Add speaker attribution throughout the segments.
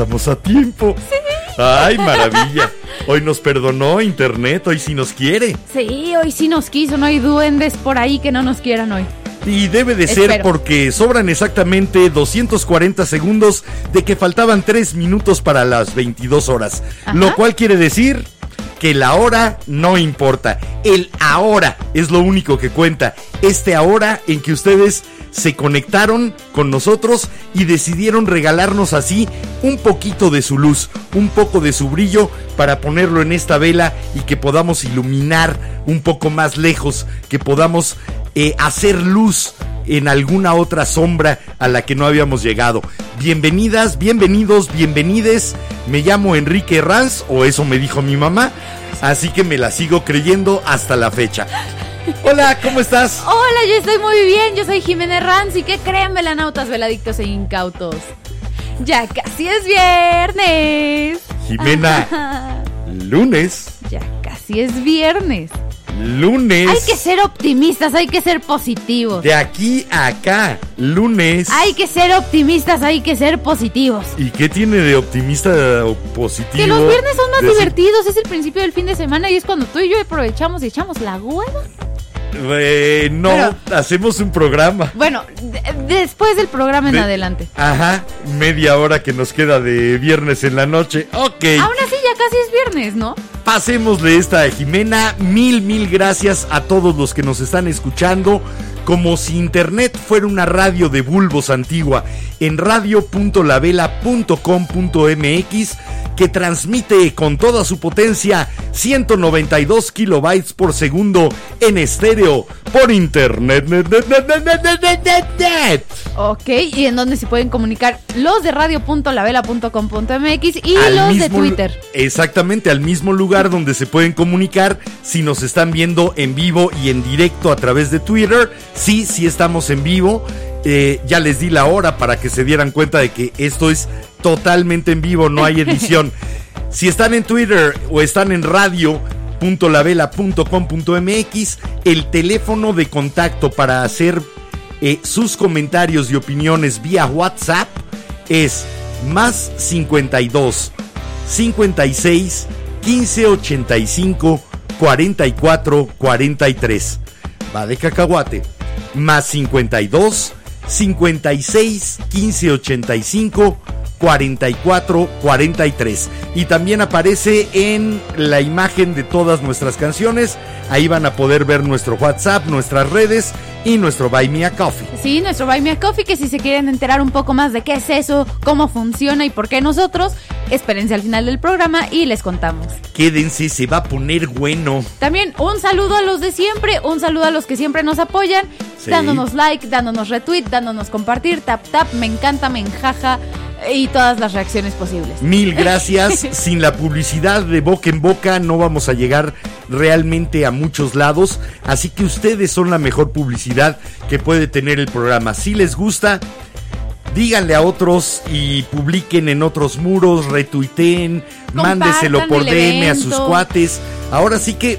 Speaker 1: Estamos a tiempo. Ay, maravilla. Hoy nos perdonó Internet, hoy sí nos quiere.
Speaker 2: Sí, hoy sí nos quiso, no hay duendes por ahí que no nos quieran hoy.
Speaker 1: Y debe de ser
Speaker 2: Espero.
Speaker 1: porque sobran exactamente 240 segundos de que faltaban 3 minutos para las 22 horas.
Speaker 2: Ajá.
Speaker 1: Lo cual quiere decir que la hora no importa. El ahora es lo único que cuenta. Este ahora en que ustedes se conectaron con nosotros y decidieron regalarnos así un poquito de su luz, un poco de su brillo para ponerlo en esta vela y que podamos iluminar un poco más lejos, que podamos eh, hacer luz en alguna otra sombra a la que no habíamos llegado. Bienvenidas, bienvenidos, bienvenides. Me llamo Enrique Ranz, o eso me dijo mi mamá, así que me la sigo creyendo hasta la fecha. Hola, ¿cómo estás?
Speaker 2: Hola, yo estoy muy bien, yo soy Jimena Herranz y ¿qué creen, velanautas, veladictos e incautos? Ya casi es viernes.
Speaker 1: Jimena, lunes,
Speaker 2: Ya casi es viernes.
Speaker 1: lunes.
Speaker 2: Hay que ser optimistas, hay que ser positivos.
Speaker 1: De aquí a acá, lunes.
Speaker 2: Hay que ser optimistas, hay que ser positivos.
Speaker 1: ¿Y qué tiene de optimista o positivo?
Speaker 2: Que los viernes son más divertidos, es el principio del fin de semana y es cuando tú y yo aprovechamos y echamos la hueva.
Speaker 1: Eh, no, hacemos un programa.
Speaker 2: Bueno, de- después del programa en
Speaker 1: De-
Speaker 2: adelante.
Speaker 1: Ajá, media hora que nos queda de viernes en la noche. Ok,
Speaker 2: Aún así ya casi es viernes, ¿no?
Speaker 1: pasémosle esta a Jimena. Mil, mil gracias a todos los que nos están escuchando. Como si Internet fuera una radio de bulbos antigua en radio.lavela.com.mx que transmite con toda su potencia 192 kilobytes por segundo en estéreo por internet.
Speaker 2: Ok, y en donde se pueden comunicar los de radio.lavela.com.mx y los de Twitter.
Speaker 1: Exactamente, al mismo lugar donde se pueden comunicar si nos están viendo en vivo y en directo a través de Twitter. Sí, sí estamos en vivo. Eh, ya les di la hora para que se dieran cuenta de que esto es totalmente en vivo, no hay edición. si están en Twitter o están en radio.lavela.com.mx, el teléfono de contacto para hacer eh, sus comentarios y opiniones vía WhatsApp es más 52 56 15 85 44 43. Va de cacahuate. Más 52 56 15 85 44 43. Y también aparece en la imagen de todas nuestras canciones. Ahí van a poder ver nuestro WhatsApp, nuestras redes y nuestro Buy Me a Coffee.
Speaker 2: Sí, nuestro Buy Me a Coffee, que si se quieren enterar un poco más de qué es eso, cómo funciona y por qué nosotros, espérense al final del programa y les contamos.
Speaker 1: Quédense, se va a poner bueno.
Speaker 2: También un saludo a los de siempre, un saludo a los que siempre nos apoyan,
Speaker 1: Sí.
Speaker 2: dándonos like, dándonos retweet, dándonos compartir, tap tap, me encanta, me enjaja y todas las reacciones posibles.
Speaker 1: Mil gracias. Sin la publicidad de boca en boca no vamos a llegar realmente a muchos lados. Así que ustedes son la mejor publicidad que puede tener el programa. Si les gusta, díganle a otros y publiquen en otros muros, retuiteen,
Speaker 2: Compartan
Speaker 1: mándeselo por DM a sus cuates. Ahora sí que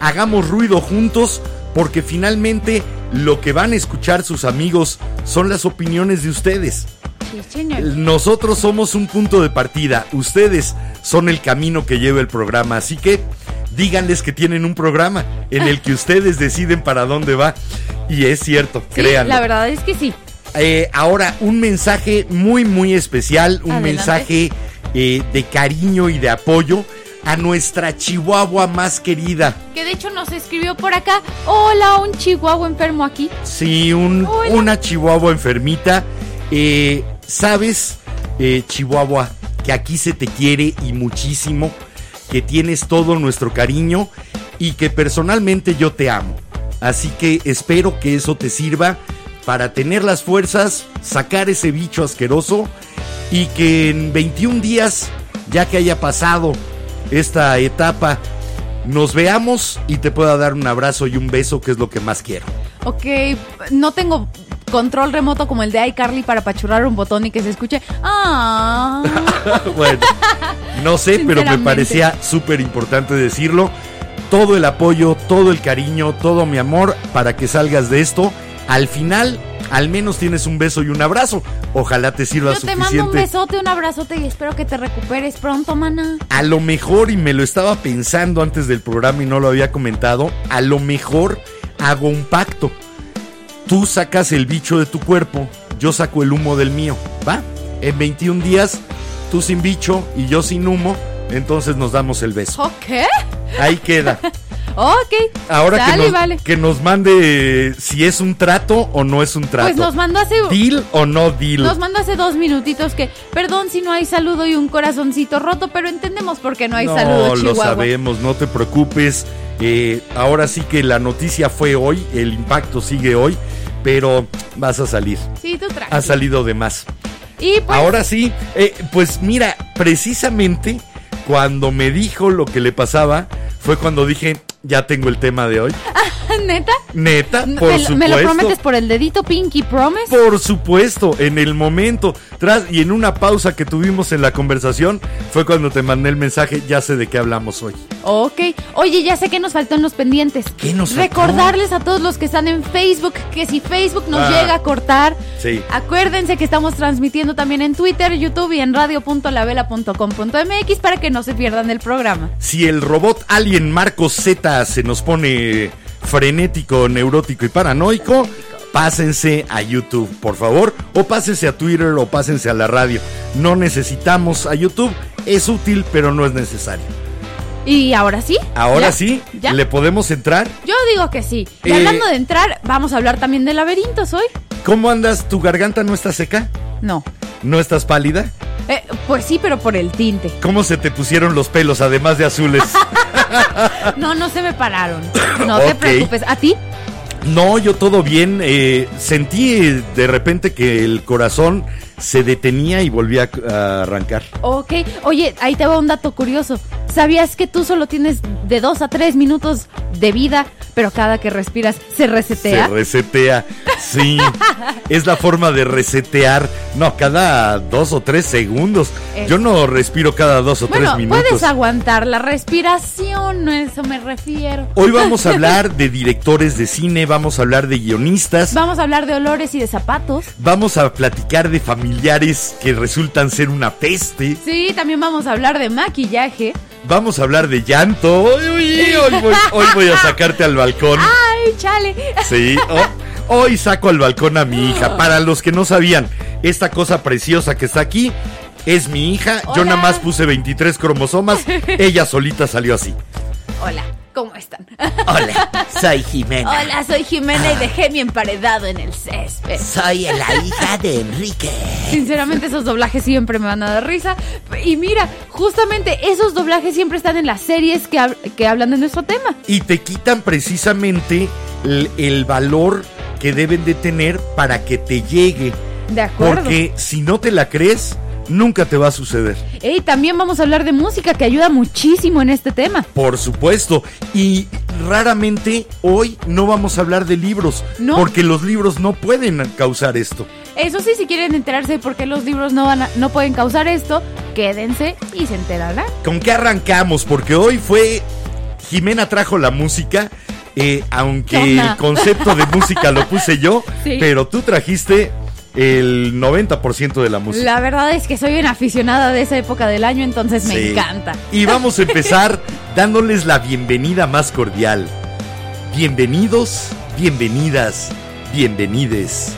Speaker 1: hagamos ruido juntos porque finalmente lo que van a escuchar sus amigos son las opiniones de ustedes. Nosotros somos un punto de partida, ustedes son el camino que lleva el programa, así que díganles que tienen un programa en el que ustedes deciden para dónde va. Y es cierto,
Speaker 2: Sí,
Speaker 1: créanlo.
Speaker 2: la verdad es que sí.
Speaker 1: eh, ahora un mensaje muy, muy especial, un
Speaker 2: Adelante.
Speaker 1: mensaje eh, de cariño y de apoyo a nuestra Chihuahua más querida.
Speaker 2: Que de hecho nos escribió por acá. Hola, un chihuahua enfermo aquí.
Speaker 1: Sí, un- una Chihuahua enfermita. Eh, Sabes, eh, Chihuahua, que aquí se te quiere y muchísimo, que tienes todo nuestro cariño y que personalmente yo te amo. Así que espero que eso te sirva para tener las fuerzas, sacar ese bicho asqueroso y que en 21 días, ya que haya pasado esta etapa, nos veamos y te pueda dar un abrazo y un beso, que es lo que más quiero.
Speaker 2: Ok, no tengo control remoto como el de iCarly para pachurrar un botón y que se escuche. Ah.
Speaker 1: bueno, no sé, pero me parecía súper importante decirlo. Todo el apoyo, todo el cariño, todo mi amor para que salgas de esto. Al final, al menos tienes un beso y un abrazo. Ojalá te sirva
Speaker 2: Yo te
Speaker 1: suficiente.
Speaker 2: mando un besote, un abrazote y espero que te recuperes pronto, mana.
Speaker 1: A lo mejor, y me lo estaba pensando antes del programa y no lo había comentado, a lo mejor hago un pacto. Tú sacas el bicho de tu cuerpo, yo saco el humo del mío, ¿va? En 21 días, tú sin bicho y yo sin humo, entonces nos damos el beso.
Speaker 2: ¿Ok?
Speaker 1: Ahí queda.
Speaker 2: Ok.
Speaker 1: Ahora que nos,
Speaker 2: vale.
Speaker 1: que nos mande si es un trato o no es un trato.
Speaker 2: Pues nos mandó hace.
Speaker 1: ¿Deal o no deal?
Speaker 2: Nos mandó hace dos minutitos que, perdón si no hay saludo y un corazoncito roto, pero entendemos por qué no hay
Speaker 1: no,
Speaker 2: saludo,
Speaker 1: lo
Speaker 2: Chihuahua.
Speaker 1: sabemos, no te preocupes. Eh, ahora sí que la noticia fue hoy, el impacto sigue hoy, pero vas a salir.
Speaker 2: Sí, tú tranqui.
Speaker 1: Has salido de más.
Speaker 2: Y pues,
Speaker 1: Ahora sí, eh, pues mira, precisamente cuando me dijo lo que le pasaba, fue cuando dije, ya tengo el tema de hoy.
Speaker 2: neta,
Speaker 1: Neta,
Speaker 2: ¿Me,
Speaker 1: por
Speaker 2: lo-
Speaker 1: supuesto.
Speaker 2: ¿me lo prometes por el dedito Pinky Promise?
Speaker 1: Por supuesto, en el momento, tras y en una pausa que tuvimos en la conversación, fue cuando te mandé el mensaje, ya sé de qué hablamos hoy.
Speaker 2: Ok. Oye, ya sé que nos faltó en los pendientes.
Speaker 1: ¿Qué nos faltó?
Speaker 2: Recordarles a todos los que están en Facebook que si Facebook nos
Speaker 1: Ah.
Speaker 2: llega a cortar,
Speaker 1: Sí.
Speaker 2: acuérdense que estamos transmitiendo también en Twitter, YouTube y en radio.lavela.com.mx para que no se pierdan el programa.
Speaker 1: Si el robot alien Marco Z se nos pone frenético, neurótico y paranoico, pásense a YouTube, por favor, o pásense a Twitter o pásense a la radio. No necesitamos a YouTube, es útil, pero no es necesario.
Speaker 2: Y ahora sí.
Speaker 1: Ahora
Speaker 2: ¿Ya?
Speaker 1: sí,
Speaker 2: ¿Ya?
Speaker 1: le podemos entrar.
Speaker 2: Yo digo que sí. Y
Speaker 1: Eh,
Speaker 2: hablando de entrar, vamos a hablar también de laberintos hoy.
Speaker 1: ¿Cómo andas? ¿Tu garganta no está seca?
Speaker 2: No.
Speaker 1: ¿No estás pálida?
Speaker 2: Eh, pues sí, pero por el tinte.
Speaker 1: ¿Cómo se te pusieron los pelos, además de azules?
Speaker 2: No, no se me pararon. No te preocupes. ¿A ti?
Speaker 1: No, yo todo bien. eh, sentí de repente que el corazón se detenía y volvía a arrancar.
Speaker 2: Ok. Oye, ahí te va un dato curioso. ¿Sabías que tú solo tienes de dos a tres minutos de vida, pero cada que respiras se resetea?
Speaker 1: Se resetea. Sí. es la forma de resetear. No, cada dos o tres segundos.
Speaker 2: Es-
Speaker 1: Yo no respiro cada dos o
Speaker 2: bueno,
Speaker 1: tres minutos.
Speaker 2: puedes aguantar la respiración, a eso me refiero.
Speaker 1: Hoy vamos a hablar de directores de cine, vamos a hablar de guionistas.
Speaker 2: Vamos a hablar de olores y de zapatos.
Speaker 1: Vamos a platicar de familiares que resultan ser una peste.
Speaker 2: Sí, también vamos a hablar de maquillaje.
Speaker 1: Vamos a hablar de llanto. Uy, hoy, voy, hoy voy a sacarte al balcón.
Speaker 2: ¡Ay, chale!
Speaker 1: Sí, ho- hoy saco al balcón a mi hija. Para los que no sabían, esta cosa preciosa que está aquí es mi hija. Yo nada más puse 23 cromosomas. Ella solita salió así.
Speaker 2: Hola, ¿cómo están?
Speaker 3: Hola, soy Jimena.
Speaker 2: Hola, soy Jimena y dejé mi emparedado en el césped.
Speaker 3: Soy la hija de Enrique.
Speaker 2: Sinceramente esos doblajes siempre me van a dar risa. Y mira, justamente esos doblajes siempre están en las series que, hab- que hablan de nuestro tema.
Speaker 1: Y te quitan precisamente el, el valor que deben de tener para que te llegue.
Speaker 2: De acuerdo.
Speaker 1: Porque si no te la crees, nunca te va a suceder.
Speaker 2: Y también vamos a hablar de música que ayuda muchísimo en este tema.
Speaker 1: Por supuesto. Y raramente hoy no vamos a hablar de libros.
Speaker 2: No.
Speaker 1: Porque los libros no pueden causar esto.
Speaker 2: Eso sí, si quieren enterarse de por qué los libros no, van a- no pueden causar esto, quédense y se enterarán.
Speaker 1: ¿Con qué arrancamos? Porque hoy fue. Jimena trajo la música. eh, aunque el concepto de música lo puse yo,
Speaker 2: Sí.
Speaker 1: pero tú trajiste el 90% de la música.
Speaker 2: La verdad es que soy una aficionada de esa época del año, entonces me encanta.
Speaker 1: Y vamos a empezar dándoles la bienvenida más cordial. Bienvenidos, bienvenidas, bienvenides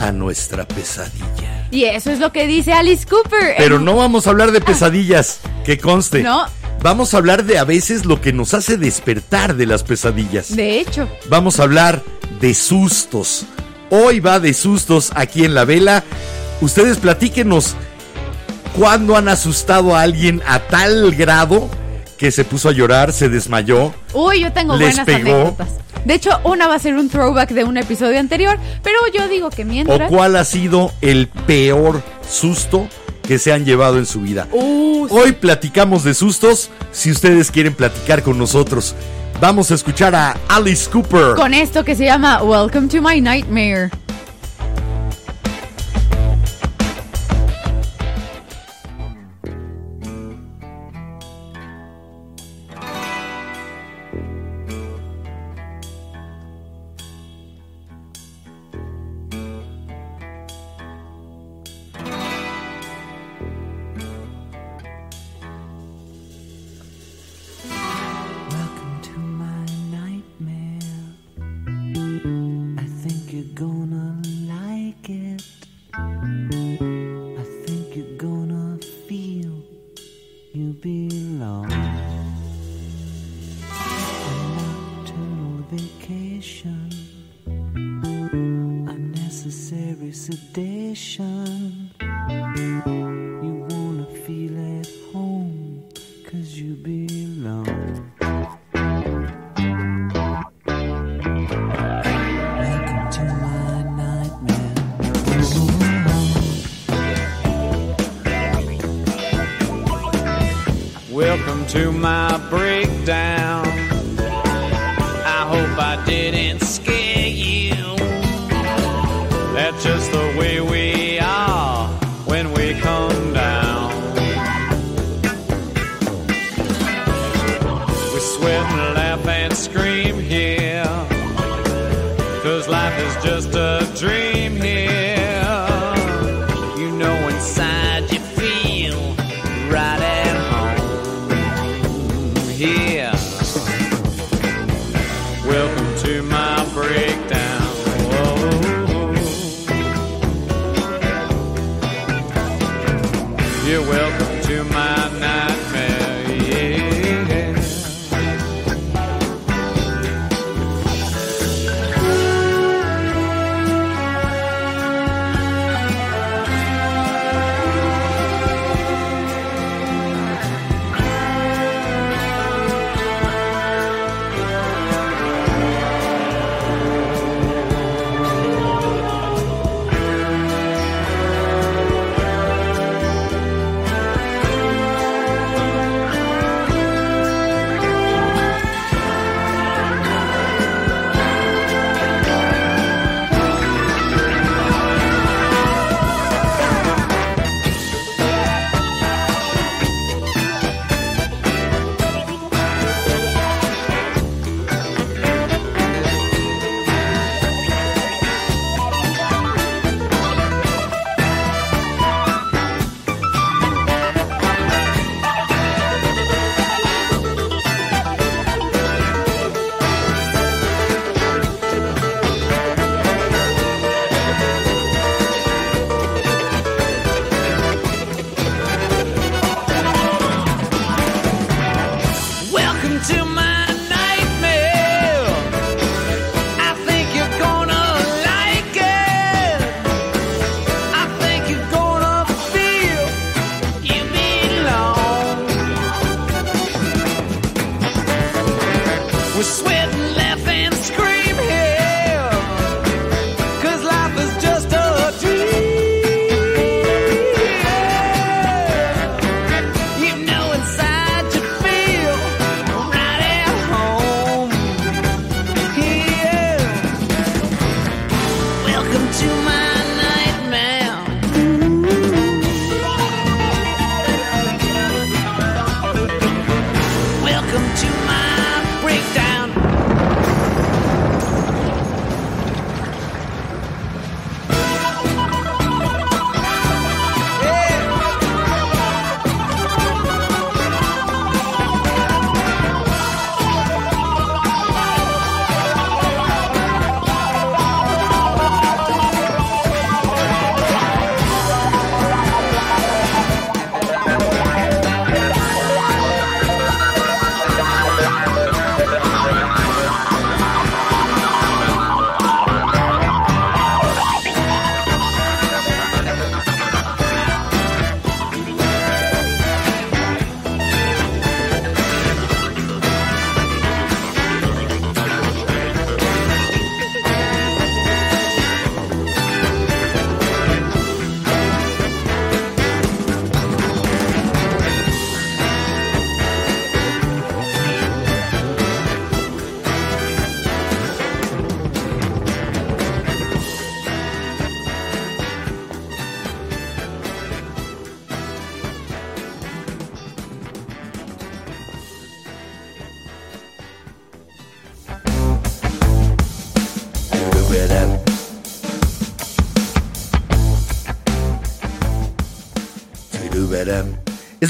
Speaker 1: a nuestra pesadilla.
Speaker 2: Y eso es lo que dice Alice Cooper.
Speaker 1: Pero no vamos a hablar de pesadillas, que conste.
Speaker 2: No.
Speaker 1: Vamos a hablar de a veces lo que nos hace despertar de las pesadillas.
Speaker 2: De hecho,
Speaker 1: Vamos a hablar de sustos. Hoy va de sustos aquí en la vela. Ustedes platíquenos cuándo han asustado a alguien a tal grado que se puso a llorar, se desmayó.
Speaker 2: uy, yo tengo
Speaker 1: Les
Speaker 2: buenas
Speaker 1: pegó.
Speaker 2: anécdotas. De hecho, una va a ser un throwback de un episodio anterior, pero yo digo que
Speaker 1: ¿O
Speaker 2: mientras...
Speaker 1: cuál ha sido el peor susto que se han llevado en su vida?
Speaker 2: Uh, sí.
Speaker 1: Hoy platicamos de sustos. Si ustedes quieren platicar con nosotros, vamos a escuchar a Alice Cooper.
Speaker 2: Con esto que se llama Welcome to My Nightmare.
Speaker 4: To my
Speaker 5: breakdown. I hope I didn't scare you. That's just the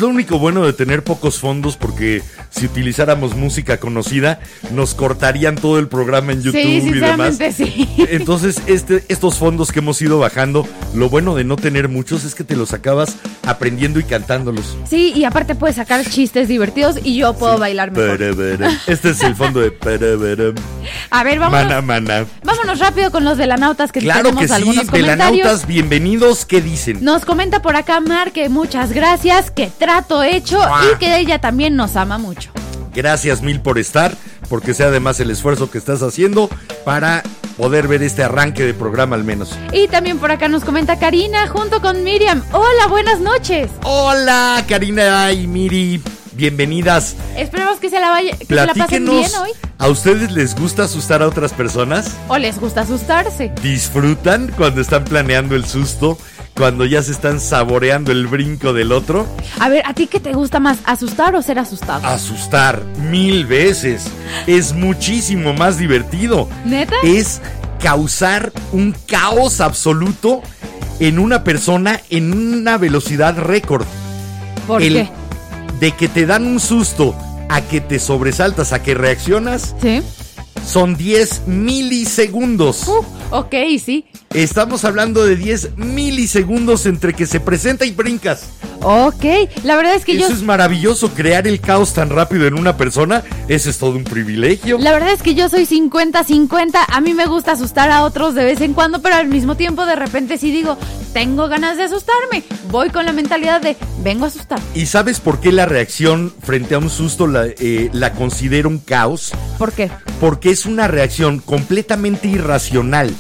Speaker 1: Es lo único bueno de tener pocos fondos porque si utilizáramos música conocida nos cortarían todo el programa en YouTube
Speaker 2: Sí,
Speaker 1: y demás.
Speaker 2: sí.
Speaker 1: Entonces, este, estos fondos que hemos ido bajando, lo bueno de no tener muchos es que te los acabas aprendiendo y cantándolos.
Speaker 2: Sí, y aparte puedes sacar chistes divertidos y yo puedo bailar mejor.
Speaker 1: Este es el fondo de.
Speaker 2: A ver, vámonos,
Speaker 1: Mana, mana.
Speaker 2: vámonos rápido con los velanautas que
Speaker 1: Claro
Speaker 2: tenemos
Speaker 1: que sí,
Speaker 2: algunos comentarios.
Speaker 1: velanautas, bienvenidos. ¿Qué dicen?
Speaker 2: Nos comenta por acá Mar que muchas gracias, que trato hecho
Speaker 1: ¡Mua!
Speaker 2: y que ella también nos ama mucho.
Speaker 1: Gracias mil por estar, porque sea además el esfuerzo que estás haciendo para poder ver este arranque de programa al menos.
Speaker 2: Y también por acá nos comenta Karina junto con Miriam. Hola, buenas noches.
Speaker 1: Hola, Karina y Miri, bienvenidas.
Speaker 2: Esperamos que se la, vaya, que se la pasen bien hoy.
Speaker 1: ¿a ustedes les gusta asustar a otras personas?
Speaker 2: ¿O les gusta asustarse?
Speaker 1: ¿Disfrutan cuando están planeando el susto? ¿Cuando ya se están saboreando el brinco del otro?
Speaker 2: A ver, ¿a ti qué te gusta más, asustar o ser asustado?
Speaker 1: Asustar mil veces. Es muchísimo más divertido.
Speaker 2: ¿Neta?
Speaker 1: Es causar un caos absoluto en una persona en una velocidad récord.
Speaker 2: ¿Por
Speaker 1: el-
Speaker 2: qué?
Speaker 1: De que te dan un susto a que te sobresaltas, a que reaccionas,
Speaker 2: Sí.
Speaker 1: son 10 milisegundos.
Speaker 2: Uh, ok, sí.
Speaker 1: Estamos hablando de 10 milisegundos entre que se presenta y brincas.
Speaker 2: Ok, la verdad es que
Speaker 1: Eso
Speaker 2: yo...
Speaker 1: es maravilloso, crear el caos tan rápido en una persona, eso es todo un privilegio.
Speaker 2: La verdad es que yo soy 50-50. A mí me gusta asustar a otros de vez en cuando, pero al mismo tiempo de repente sí digo, tengo ganas de asustarme. Voy con la mentalidad de, vengo a asustar.
Speaker 1: ¿Y sabes por qué la reacción frente a un susto la, eh, la considero un caos?
Speaker 2: ¿Por qué?
Speaker 1: Porque es una reacción completamente irracional.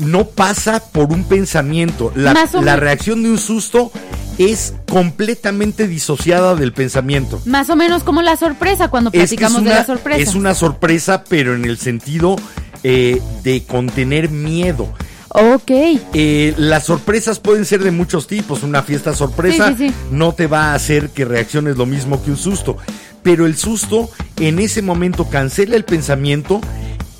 Speaker 1: No pasa por un pensamiento. La, la reacción de un susto es completamente disociada del pensamiento.
Speaker 2: Más o menos como la sorpresa cuando
Speaker 1: Es que es
Speaker 2: platicamos de la sorpresa.
Speaker 1: es una sorpresa, pero en el sentido eh, de contener miedo.
Speaker 2: Ok.
Speaker 1: Eh, las sorpresas pueden ser de muchos tipos. Una fiesta sorpresa
Speaker 2: Sí, sí, sí.
Speaker 1: no te va a hacer que reacciones lo mismo que un susto. Pero el susto en ese momento cancela el pensamiento,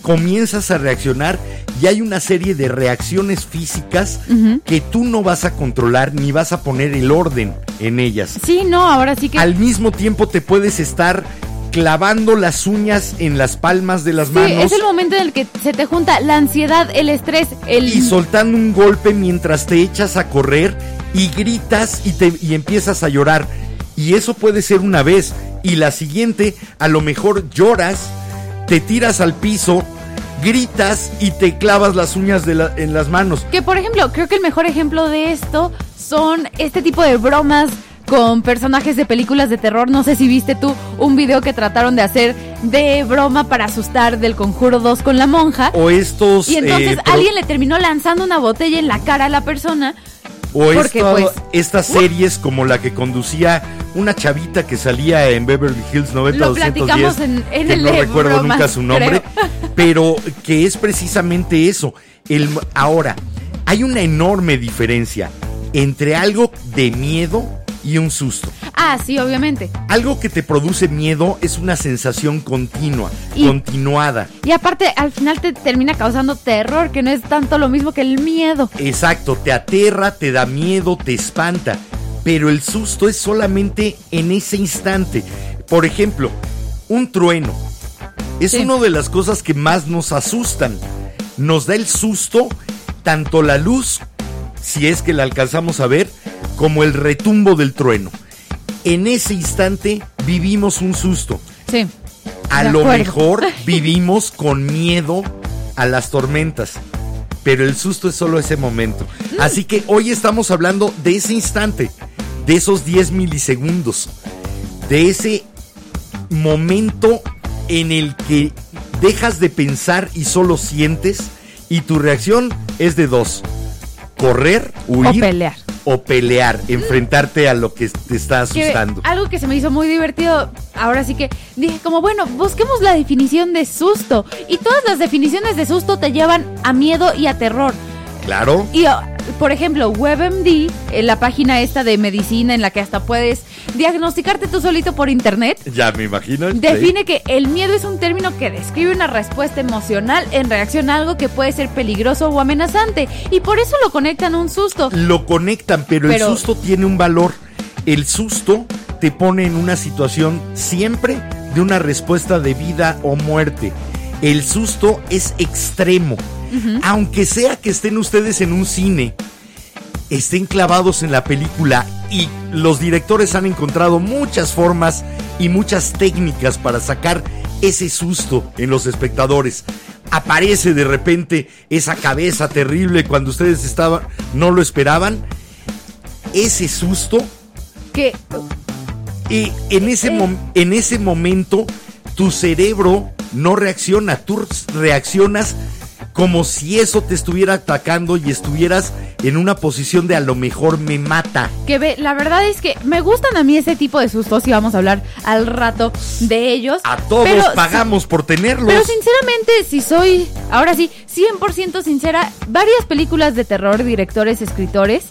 Speaker 1: comienzas a reaccionar y hay una serie de reacciones físicas que tú no vas a controlar ni vas a poner el orden en ellas.
Speaker 2: Sí, no, ahora sí que...
Speaker 1: Al mismo tiempo te puedes estar clavando las uñas en las palmas de las
Speaker 2: Sí,
Speaker 1: manos.
Speaker 2: es el momento en el que se te junta la ansiedad, el estrés, el...
Speaker 1: y soltando un golpe mientras te echas a correr y gritas y, te, y empiezas a llorar. Y eso puede ser una vez. Y la siguiente, a lo mejor lloras, te tiras al piso, gritas y te clavas las uñas de la- en las manos.
Speaker 2: Que por ejemplo, creo que el mejor ejemplo de esto son este tipo de bromas con personajes de películas de terror. No sé si viste tú un video que trataron de hacer de broma para asustar del Conjuro 2 con la monja.
Speaker 1: O estos...
Speaker 2: Y entonces
Speaker 1: eh,
Speaker 2: alguien le terminó lanzando una botella en la cara a la persona.
Speaker 1: O esto-
Speaker 2: pues,
Speaker 1: estas series como la que conducía una chavita que salía en Beverly Hills 90
Speaker 2: Lo
Speaker 1: 210
Speaker 2: platicamos en- en
Speaker 1: que
Speaker 2: el
Speaker 1: no recuerdo nunca su nombre, pero que es precisamente eso. El, ahora, hay una enorme diferencia entre algo de miedo y un susto.
Speaker 2: Ah, sí, obviamente.
Speaker 1: Algo que te produce miedo es una sensación continua,
Speaker 2: Y-
Speaker 1: continuada.
Speaker 2: Y aparte, al final te termina causando terror, que no es tanto lo mismo que el miedo.
Speaker 1: Exacto, te aterra, te da miedo, te espanta, pero el susto es solamente en ese instante. Por ejemplo, un trueno es
Speaker 2: Sí.
Speaker 1: una de las cosas que más nos asustan. Nos da el susto tanto la luz, si es que la alcanzamos a ver, como el retumbo del trueno. En ese instante vivimos un susto.
Speaker 2: Sí.
Speaker 1: A lo mejor vivimos con miedo a las tormentas, pero el susto es solo ese momento.
Speaker 2: Mm.
Speaker 1: Así que hoy estamos hablando de ese instante, de esos 10 milisegundos, de ese momento en el que dejas de pensar y solo sientes y tu reacción es de dos. Correr, huir
Speaker 2: O pelear.
Speaker 1: O pelear, enfrentarte a lo que te está
Speaker 2: Que
Speaker 1: asustando.
Speaker 2: algo que se me hizo muy divertido, ahora sí que dije como, bueno, busquemos la definición de susto. Y todas las definiciones de susto te llevan a miedo y a terror.
Speaker 1: Claro.
Speaker 2: Y, oh, por ejemplo, WebMD, eh, la página esta de medicina en la que hasta puedes diagnosticarte tú solito por internet,
Speaker 1: Ya me imagino.
Speaker 2: define que el miedo es un término que describe una respuesta emocional en reacción a algo que puede ser peligroso o amenazante. Y por eso lo conectan a un susto.
Speaker 1: Lo conectan, pero,
Speaker 2: Pero-
Speaker 1: el susto tiene un valor. el susto te pone en una situación siempre de una respuesta de vida o muerte. El susto es extremo. Aunque sea que estén ustedes en un cine, estén clavados en la película y los directores han encontrado muchas formas y muchas técnicas para sacar ese susto en los espectadores. Aparece de repente esa cabeza terrible cuando ustedes estaban no lo esperaban. Ese susto
Speaker 2: Que
Speaker 1: y en ese, mom- en ese momento tu cerebro no reacciona, tú reaccionas como si eso te estuviera atacando y estuvieras en una posición de a lo mejor me mata.
Speaker 2: que ve, la verdad es que me gustan a mí ese tipo de sustos y vamos a hablar al rato de ellos.
Speaker 1: A todos
Speaker 2: Pero-
Speaker 1: pagamos por tenerlos.
Speaker 2: Pero sinceramente, si soy, ahora sí, 100% sincera, varias películas de terror, directores, escritores,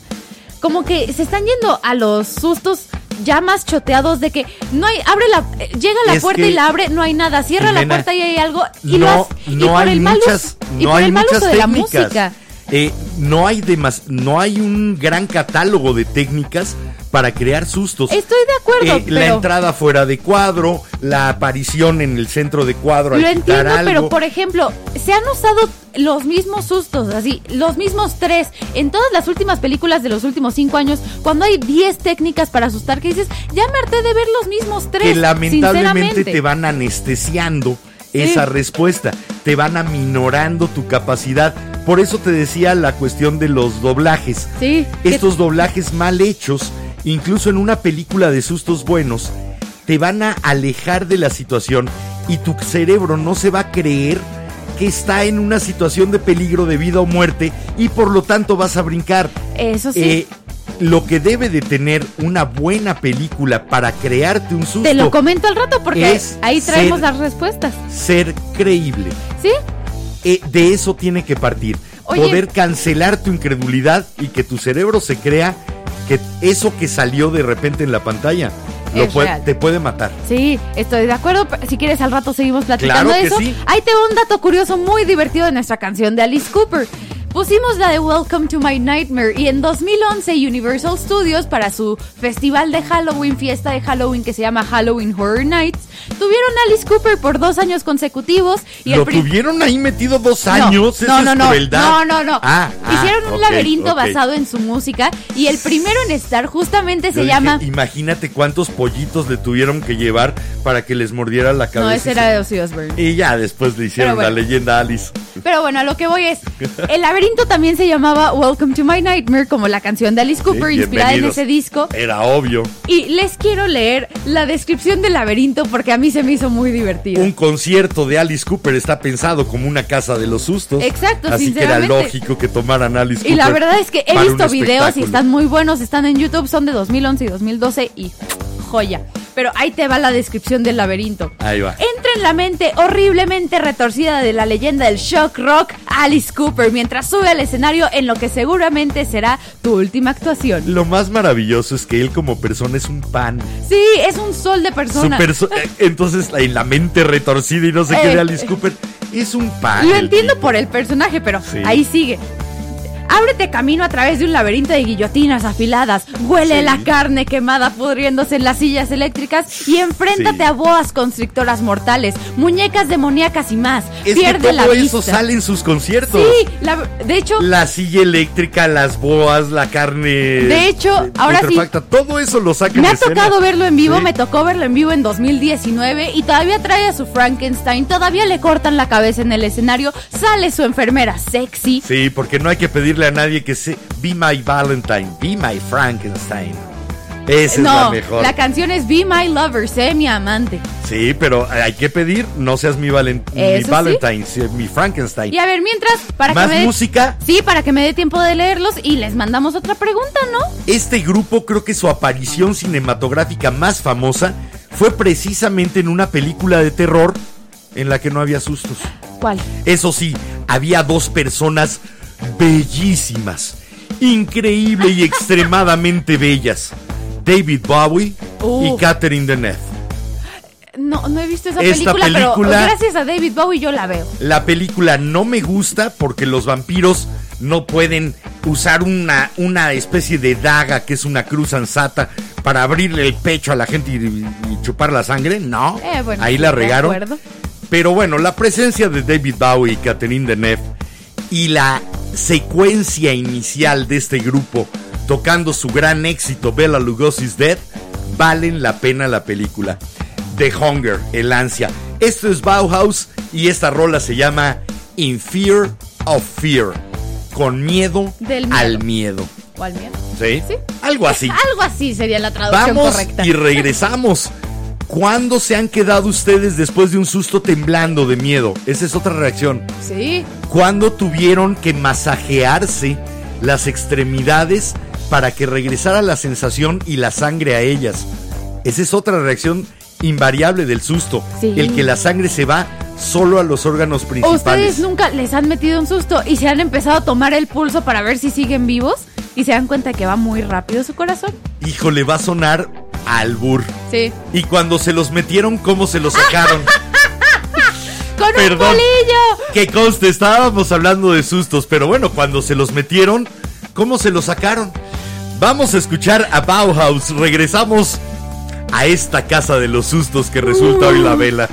Speaker 2: como que se están yendo a los sustos ya más choteados de que no hay, abre la, eh, llega a la
Speaker 1: Es
Speaker 2: puerta y la abre, no hay nada, cierra la puerta y hay algo y lo
Speaker 1: no,
Speaker 2: hace- y
Speaker 1: no
Speaker 2: por
Speaker 1: hay
Speaker 2: el mal
Speaker 1: muchas,
Speaker 2: uso- y por
Speaker 1: hay
Speaker 2: el mal uso de la música.
Speaker 1: Eh, no hay demas, no hay un gran catálogo de técnicas para crear sustos.
Speaker 2: Estoy de acuerdo,
Speaker 1: Eh, La
Speaker 2: pero-
Speaker 1: entrada fuera de cuadro, la aparición en el centro de cuadro. al
Speaker 2: Lo entiendo, pero por ejemplo, se han usado los mismos sustos, así, los mismos tres, en todas las últimas películas de los últimos cinco años, cuando hay 10 técnicas para asustar, que dices, ya me harté de ver los mismos tres.
Speaker 1: que lamentablemente te van anestesiando
Speaker 2: Sí.
Speaker 1: esa respuesta, te van aminorando tu capacidad. Por eso te decía la cuestión de los doblajes.
Speaker 2: Sí,
Speaker 1: Estos doblajes mal hechos, incluso en una película de sustos buenos, te van a alejar de la situación y tu cerebro no se va a creer que está en una situación de peligro de vida o muerte y por lo tanto vas a brincar.
Speaker 2: Eso sí.
Speaker 1: Eh, lo que debe de tener una buena película para crearte un susto
Speaker 2: te lo comento al rato porque
Speaker 1: es
Speaker 2: ahí traemos
Speaker 1: ser-
Speaker 2: las respuestas.
Speaker 1: ser creíble.
Speaker 2: ¿Sí?
Speaker 1: Eh, de eso tiene que partir.
Speaker 2: Oye.
Speaker 1: Poder cancelar tu incredulidad y que tu cerebro se crea que eso que salió de repente en la pantalla lo puede- te puede matar.
Speaker 2: Sí, estoy de acuerdo. Si quieres, al rato seguimos platicando
Speaker 1: Claro
Speaker 2: de eso.
Speaker 1: sí.
Speaker 2: Ahí te va un dato curioso muy divertido de nuestra canción de Alice Cooper. Pusimos la de Welcome to My Nightmare y en 2011 Universal Studios para su festival de Halloween, fiesta de Halloween que se llama Halloween Horror Nights, tuvieron a Alice Cooper por dos años consecutivos y
Speaker 1: lo tuvieron ahí metido dos
Speaker 2: no,
Speaker 1: años.
Speaker 2: No, no,
Speaker 1: es
Speaker 2: no,
Speaker 1: crueldad.
Speaker 2: no, no, no.
Speaker 1: Ah, ah,
Speaker 2: Hicieron un laberinto basado en su música y el primero en estar justamente
Speaker 1: Yo
Speaker 2: se
Speaker 1: dije,
Speaker 2: llama...
Speaker 1: Imagínate cuántos pollitos le tuvieron que llevar para que les mordiera la cabeza.
Speaker 2: No, ese era de Ozzy Osbourne.
Speaker 1: Y ya después le hicieron la leyenda Alice.
Speaker 2: Pero bueno, a lo que voy es, el laberinto también se llamaba Welcome to My Nightmare, como la canción de Alice Cooper,
Speaker 1: Sí,
Speaker 2: inspirada en ese disco.
Speaker 1: Era obvio.
Speaker 2: Y les quiero leer la descripción del laberinto porque a mí se me hizo muy divertido.
Speaker 1: Un concierto de Alice Cooper está pensado como una casa de los sustos.
Speaker 2: Exacto,
Speaker 1: Así que era lógico que tomaran Alice Cooper.
Speaker 2: Y la verdad es que he visto videos y están muy buenos, están en YouTube, son de 2011 y 2012 y joya. Pero ahí te va la descripción del laberinto.
Speaker 1: Ahí va.
Speaker 2: Entra en la mente horriblemente retorcida de la leyenda del shock rock Alice Cooper mientras sube al escenario en lo que seguramente será tu última actuación.
Speaker 1: Lo más maravilloso es que él como persona es un pan.
Speaker 2: Sí, es un sol de
Speaker 1: Su
Speaker 2: persona.
Speaker 1: perso- eh, entonces en la mente retorcida y no sé qué
Speaker 2: Eh,
Speaker 1: de Alice Cooper es un pan.
Speaker 2: Lo entiendo
Speaker 1: tipo.
Speaker 2: por el personaje, pero
Speaker 1: Sí.
Speaker 2: ahí sigue. Ábrete camino a través de un laberinto de guillotinas afiladas. Huele
Speaker 1: Sí.
Speaker 2: la carne quemada pudriéndose en las sillas eléctricas y enfréntate
Speaker 1: Sí.
Speaker 2: a boas constrictoras mortales, muñecas demoníacas y más.
Speaker 1: Es
Speaker 2: Pierde
Speaker 1: que
Speaker 2: la
Speaker 1: todo
Speaker 2: vista.
Speaker 1: eso sale en sus conciertos.
Speaker 2: Sí, la- de hecho,
Speaker 1: La silla eléctrica, las boas, la carne.
Speaker 2: De hecho,
Speaker 1: eh,
Speaker 2: ahora sí.
Speaker 1: Todo eso lo saca en
Speaker 2: me ha
Speaker 1: escena.
Speaker 2: tocado verlo en vivo,
Speaker 1: Sí.
Speaker 2: me tocó verlo en vivo en 2019 y todavía trae a su Frankenstein, todavía le cortan la cabeza en el escenario, sale su enfermera sexy.
Speaker 1: Sí, porque no hay que a nadie que se. Be my Valentine, be my Frankenstein. Esa es la mejor.
Speaker 2: la canción es Be My Lover, sé mi amante.
Speaker 1: Sí, pero hay que pedir, no seas mi, valen- mi. Valentine, sí, mi Frankenstein.
Speaker 2: Y a ver, mientras, para
Speaker 1: Más
Speaker 2: que
Speaker 1: música.
Speaker 2: Sí, para que me dé tiempo de leerlos y les mandamos otra pregunta, ¿no?
Speaker 1: Este grupo creo que su aparición cinematográfica más famosa fue precisamente en una película de terror en la que no había sustos.
Speaker 2: ¿Cuál?
Speaker 1: Eso sí, había dos personas bellísimas, increíble y extremadamente bellas. David Bowie
Speaker 2: Uh.
Speaker 1: y Catherine Deneuve.
Speaker 2: No, no he visto esa
Speaker 1: Esta
Speaker 2: película, pero gracias a David Bowie yo la veo.
Speaker 1: La película no me gusta porque los vampiros no pueden usar una, una especie de daga que es una cruz ansata para abrirle el pecho a la gente y, y chupar la sangre. No,
Speaker 2: Eh, bueno,
Speaker 1: ahí la regaron. Pero bueno, la presencia de David Bowie y Catherine Deneuve y la secuencia inicial de este grupo tocando su gran éxito Bella Lugosi's Dead valen la pena la película. The Hunger, el ansia. Esto es Bauhaus y esta rola se llama In Fear of Fear. Con miedo,
Speaker 2: Del miedo.
Speaker 1: al miedo.
Speaker 2: ¿O al miedo?
Speaker 1: ¿Sí?
Speaker 2: Sí.
Speaker 1: Algo así.
Speaker 2: Algo así sería la traducción
Speaker 1: Vamos
Speaker 2: correcta.
Speaker 1: y regresamos. ¿Cuándo se han quedado ustedes después de un susto temblando de miedo? Esa es otra reacción.
Speaker 2: Sí.
Speaker 1: ¿Cuándo tuvieron que masajearse las extremidades para que regresara la sensación y la sangre a ellas? Esa es otra reacción invariable del susto.
Speaker 2: Sí.
Speaker 1: El que la sangre se va solo a los órganos
Speaker 2: ¿O
Speaker 1: principales.
Speaker 2: ustedes nunca les han metido un susto y se han empezado a tomar el pulso para ver si siguen vivos y se dan cuenta que va muy rápido su corazón?
Speaker 1: Híjole, va a sonar albur.
Speaker 2: Sí.
Speaker 1: Y cuando se los metieron, ¿cómo se los sacaron?
Speaker 2: ¡Con
Speaker 1: Perdón.
Speaker 2: un bolillo!
Speaker 1: Que conste, estábamos hablando de sustos, pero bueno, cuando se los metieron, ¿cómo se los sacaron? Vamos a escuchar a Bauhaus. Regresamos a esta casa de los sustos que resulta hoy la vela.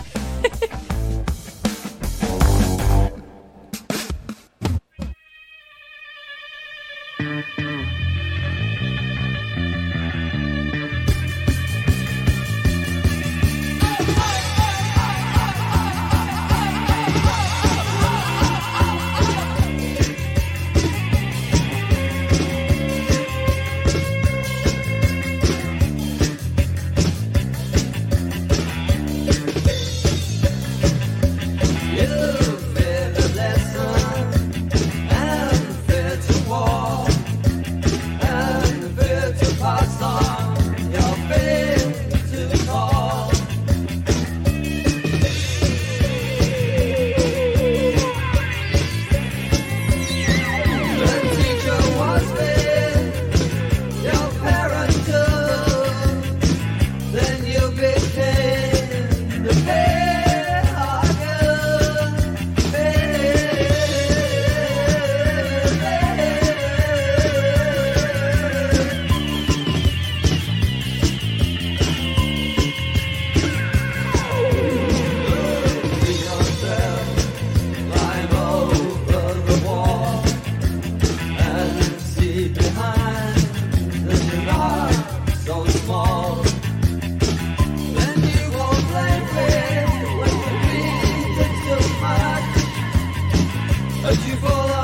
Speaker 1: Están muy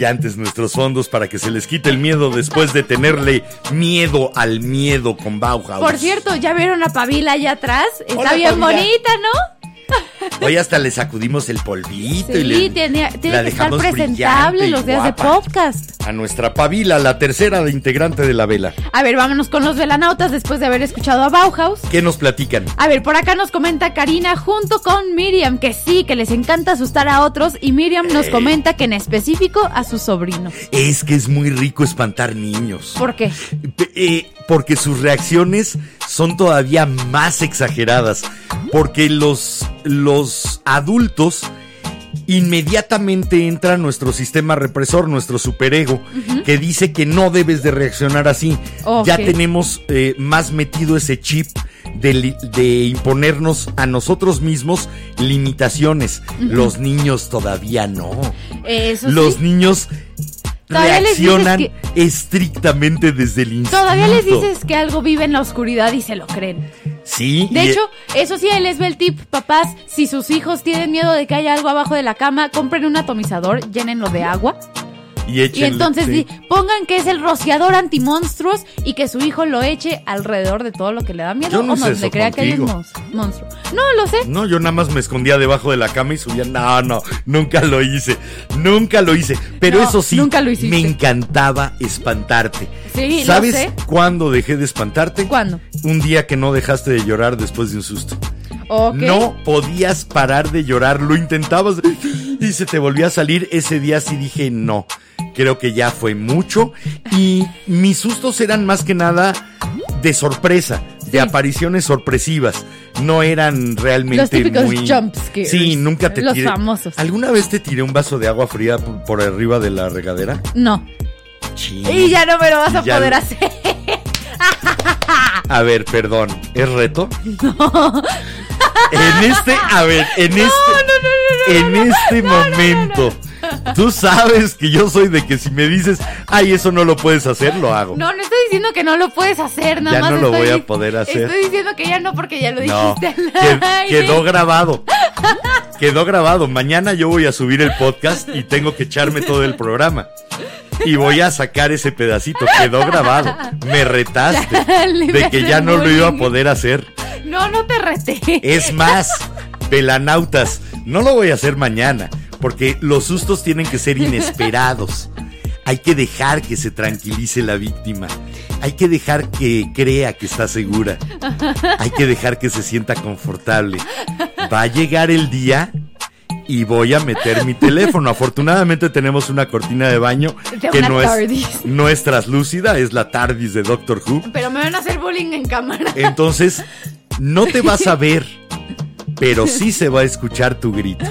Speaker 1: brillantes nuestros fondos para que se les quite el miedo después de tenerle miedo al miedo con Bauhaus.
Speaker 2: Por cierto, ¿ya vieron a Pavila allá atrás? Está
Speaker 1: Hola,
Speaker 2: bien
Speaker 1: Pavila.
Speaker 2: bonita, ¿no?
Speaker 1: Hoy hasta le sacudimos el polvito y
Speaker 2: Sí,
Speaker 1: le, la
Speaker 2: tiene que estar
Speaker 1: dejamos
Speaker 2: presentable los días de podcast.
Speaker 1: A nuestra Pavila, la tercera de integrante de la vela.
Speaker 2: A ver, vámonos con los velanautas después de haber escuchado a Bauhaus.
Speaker 1: ¿Qué nos platican?
Speaker 2: A ver, por acá nos comenta Karina junto con Miriam que sí, que les encanta asustar a otros y Miriam nos
Speaker 1: Eh.
Speaker 2: comenta que en específico a sus sobrinos.
Speaker 1: Es que es muy rico espantar niños.
Speaker 2: ¿Por qué?
Speaker 1: Eh, porque sus reacciones son todavía más exageradas. Porque los, los adultos inmediatamente entra nuestro sistema represor, nuestro superego, que dice que no debes de reaccionar así. Ya tenemos eh, más metido ese chip de, imponernos a nosotros mismos limitaciones. Los niños todavía no.
Speaker 2: Eso
Speaker 1: Los
Speaker 2: sí.
Speaker 1: niños reaccionan
Speaker 2: que-
Speaker 1: estrictamente desde el instinto.
Speaker 2: Todavía les dices que algo vive en la oscuridad y se lo creen.
Speaker 1: Sí.
Speaker 2: De
Speaker 1: y-
Speaker 2: hecho, eso sí, les ve el tip, papás, si sus hijos tienen miedo de que haya algo abajo de la cama, compren un atomizador, llénenlo de agua
Speaker 1: y,
Speaker 2: entonces
Speaker 1: sí.
Speaker 2: pongan que es el rociador antimonstruos y que su hijo lo eche alrededor de todo lo que le da miedo
Speaker 1: Yo no
Speaker 2: o
Speaker 1: hice
Speaker 2: donde
Speaker 1: eso
Speaker 2: crea que
Speaker 1: contigo.
Speaker 2: monstruo. No, lo sé.
Speaker 1: No, yo nada más me escondía debajo de la cama y subía. No, no, nunca lo hice. Nunca lo hice. Pero
Speaker 2: No,
Speaker 1: eso sí,
Speaker 2: nunca lo
Speaker 1: me encantaba espantarte.
Speaker 2: Sí, lo
Speaker 1: ¿Sabes
Speaker 2: sé.
Speaker 1: cuándo dejé de espantarte?
Speaker 2: ¿Cuándo?
Speaker 1: Un día que no dejaste de llorar después de un susto.
Speaker 2: Ok.
Speaker 1: No podías parar de llorar, lo intentabas y se te volvía a salir. Ese día sí dije no. Creo que ya fue mucho. Y mis sustos eran más que nada de sorpresa, de apariciones sorpresivas. No eran realmente
Speaker 2: Los típicos
Speaker 1: muy.
Speaker 2: jump scares.
Speaker 1: Sí, nunca te
Speaker 2: Los
Speaker 1: tiré.
Speaker 2: famosos.
Speaker 1: ¿Alguna vez te tiré un vaso de agua fría por, arriba de la regadera?
Speaker 2: No. Y ya no me lo vas a poder
Speaker 1: lo-
Speaker 2: hacer.
Speaker 1: A ver, perdón, ¿es reto? No. En este, a ver, en este, en este momento, tú sabes que yo soy de que si me dices, ay, eso no lo puedes hacer, lo hago.
Speaker 2: No, no estoy diciendo que no lo puedes hacer, nada
Speaker 1: Ya
Speaker 2: más.
Speaker 1: no lo
Speaker 2: estoy-
Speaker 1: voy a poder hacer.
Speaker 2: Estoy diciendo que ya no porque ya lo
Speaker 1: No,
Speaker 2: dijiste al aire.
Speaker 1: quedó grabado. Quedó grabado. Mañana yo voy a subir el podcast y tengo que echarme todo el programa. Y voy a sacar ese pedacito. Quedó grabado. Me retaste
Speaker 2: Dale,
Speaker 1: de que ya no lo iba a poder hacer.
Speaker 2: No, no te reté.
Speaker 1: Es más, velanautas, no lo voy a hacer mañana, porque los sustos tienen que ser inesperados. Hay que dejar que se tranquilice la víctima. Hay que dejar que crea que está segura. Hay que dejar que se sienta confortable. Va a llegar el día y voy a meter mi teléfono. Afortunadamente tenemos una cortina de baño
Speaker 2: De
Speaker 1: que no es, no es traslúcida, es la TARDIS de Doctor Who.
Speaker 2: Pero me van a hacer bullying en cámara.
Speaker 1: Entonces, no te vas a ver, pero sí se va a escuchar tu grito.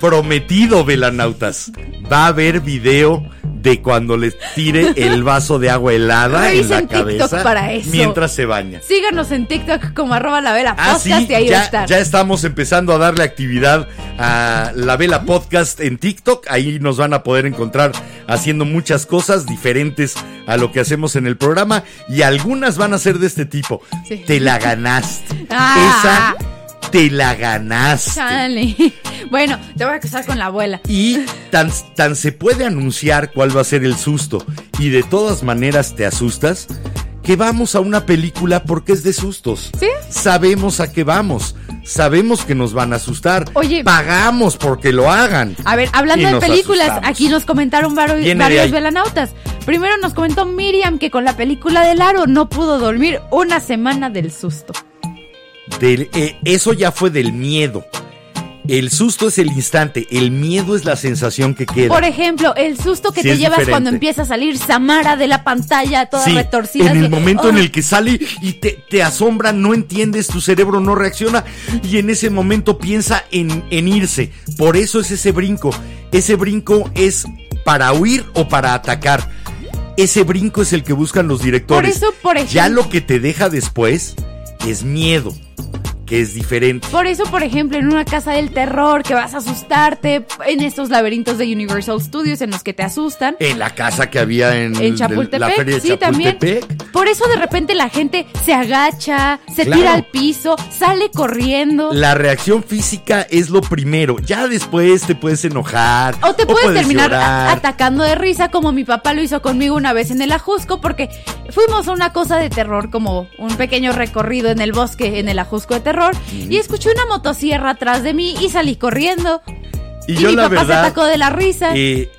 Speaker 1: Prometido, velanautas. Va a haber video de cuando les tire el vaso de agua helada en la
Speaker 2: Revisen TikTok
Speaker 1: cabeza
Speaker 2: para eso.
Speaker 1: mientras se baña.
Speaker 2: Síganos en TikTok como arroba la vela
Speaker 1: Ah,
Speaker 2: podcast
Speaker 1: sí,
Speaker 2: y ahí va a
Speaker 1: ya,
Speaker 2: estar.
Speaker 1: ya estamos empezando a darle actividad a la Vela Podcast en TikTok. Ahí nos van a poder encontrar haciendo muchas cosas diferentes a lo que hacemos en el programa y algunas van a ser de este tipo.
Speaker 2: Sí.
Speaker 1: Te la ganaste.
Speaker 2: Ah.
Speaker 1: Esa te la ganaste.
Speaker 2: Chale. Bueno, te voy a casar con la abuela.
Speaker 1: Y tan, tan se puede anunciar cuál va a ser el susto y de todas maneras te asustas que vamos a una película porque es de sustos.
Speaker 2: ¿Sí?
Speaker 1: Sabemos a qué vamos. Sabemos que nos van a asustar.
Speaker 2: Oye.
Speaker 1: Pagamos porque lo hagan.
Speaker 2: A ver, hablando de películas,
Speaker 1: asustamos.
Speaker 2: aquí nos comentaron varios velanautas. Primero nos comentó Miriam que con la película del aro no pudo dormir una semana del susto.
Speaker 1: Del- eh, eso ya fue del miedo. El susto es el instante, el miedo es la sensación que queda.
Speaker 2: Por ejemplo, el susto que
Speaker 1: Sí,
Speaker 2: te llevas
Speaker 1: diferente.
Speaker 2: cuando empieza a salir Samara de la pantalla toda
Speaker 1: Sí,
Speaker 2: retorcida.
Speaker 1: en el momento en el que sale y te, te asombra, no entiendes, tu cerebro no reacciona y en ese momento piensa en, en irse. Por eso es ese brinco. Ese brinco es para huir o para atacar. Ese brinco es el que buscan los directores.
Speaker 2: Por eso, por ejemplo-
Speaker 1: Ya lo que te deja después es miedo, que es diferente.
Speaker 2: Por eso, por ejemplo, en una casa del terror que vas a asustarte, en estos laberintos de Universal Studios en los que te asustan.
Speaker 1: En la casa que había en,
Speaker 2: En Chapultepec,
Speaker 1: la feria de
Speaker 2: sí, también. Por eso de repente la gente se agacha, se
Speaker 1: Claro.
Speaker 2: tira al piso, sale corriendo.
Speaker 1: La reacción física es lo primero. Ya después te puedes enojar.
Speaker 2: O te puedes, terminar
Speaker 1: llorar.
Speaker 2: atacando de risa como mi papá lo hizo conmigo una vez en el ajusco porque fuimos a una cosa de terror, como un pequeño recorrido en el bosque, en el ajusco de terror, y escuché una motosierra atrás de mí y salí corriendo.
Speaker 1: Y,
Speaker 2: Y,
Speaker 1: yo
Speaker 2: mi
Speaker 1: la
Speaker 2: papá se
Speaker 1: verdad,
Speaker 2: atacó de la risa.
Speaker 1: eh,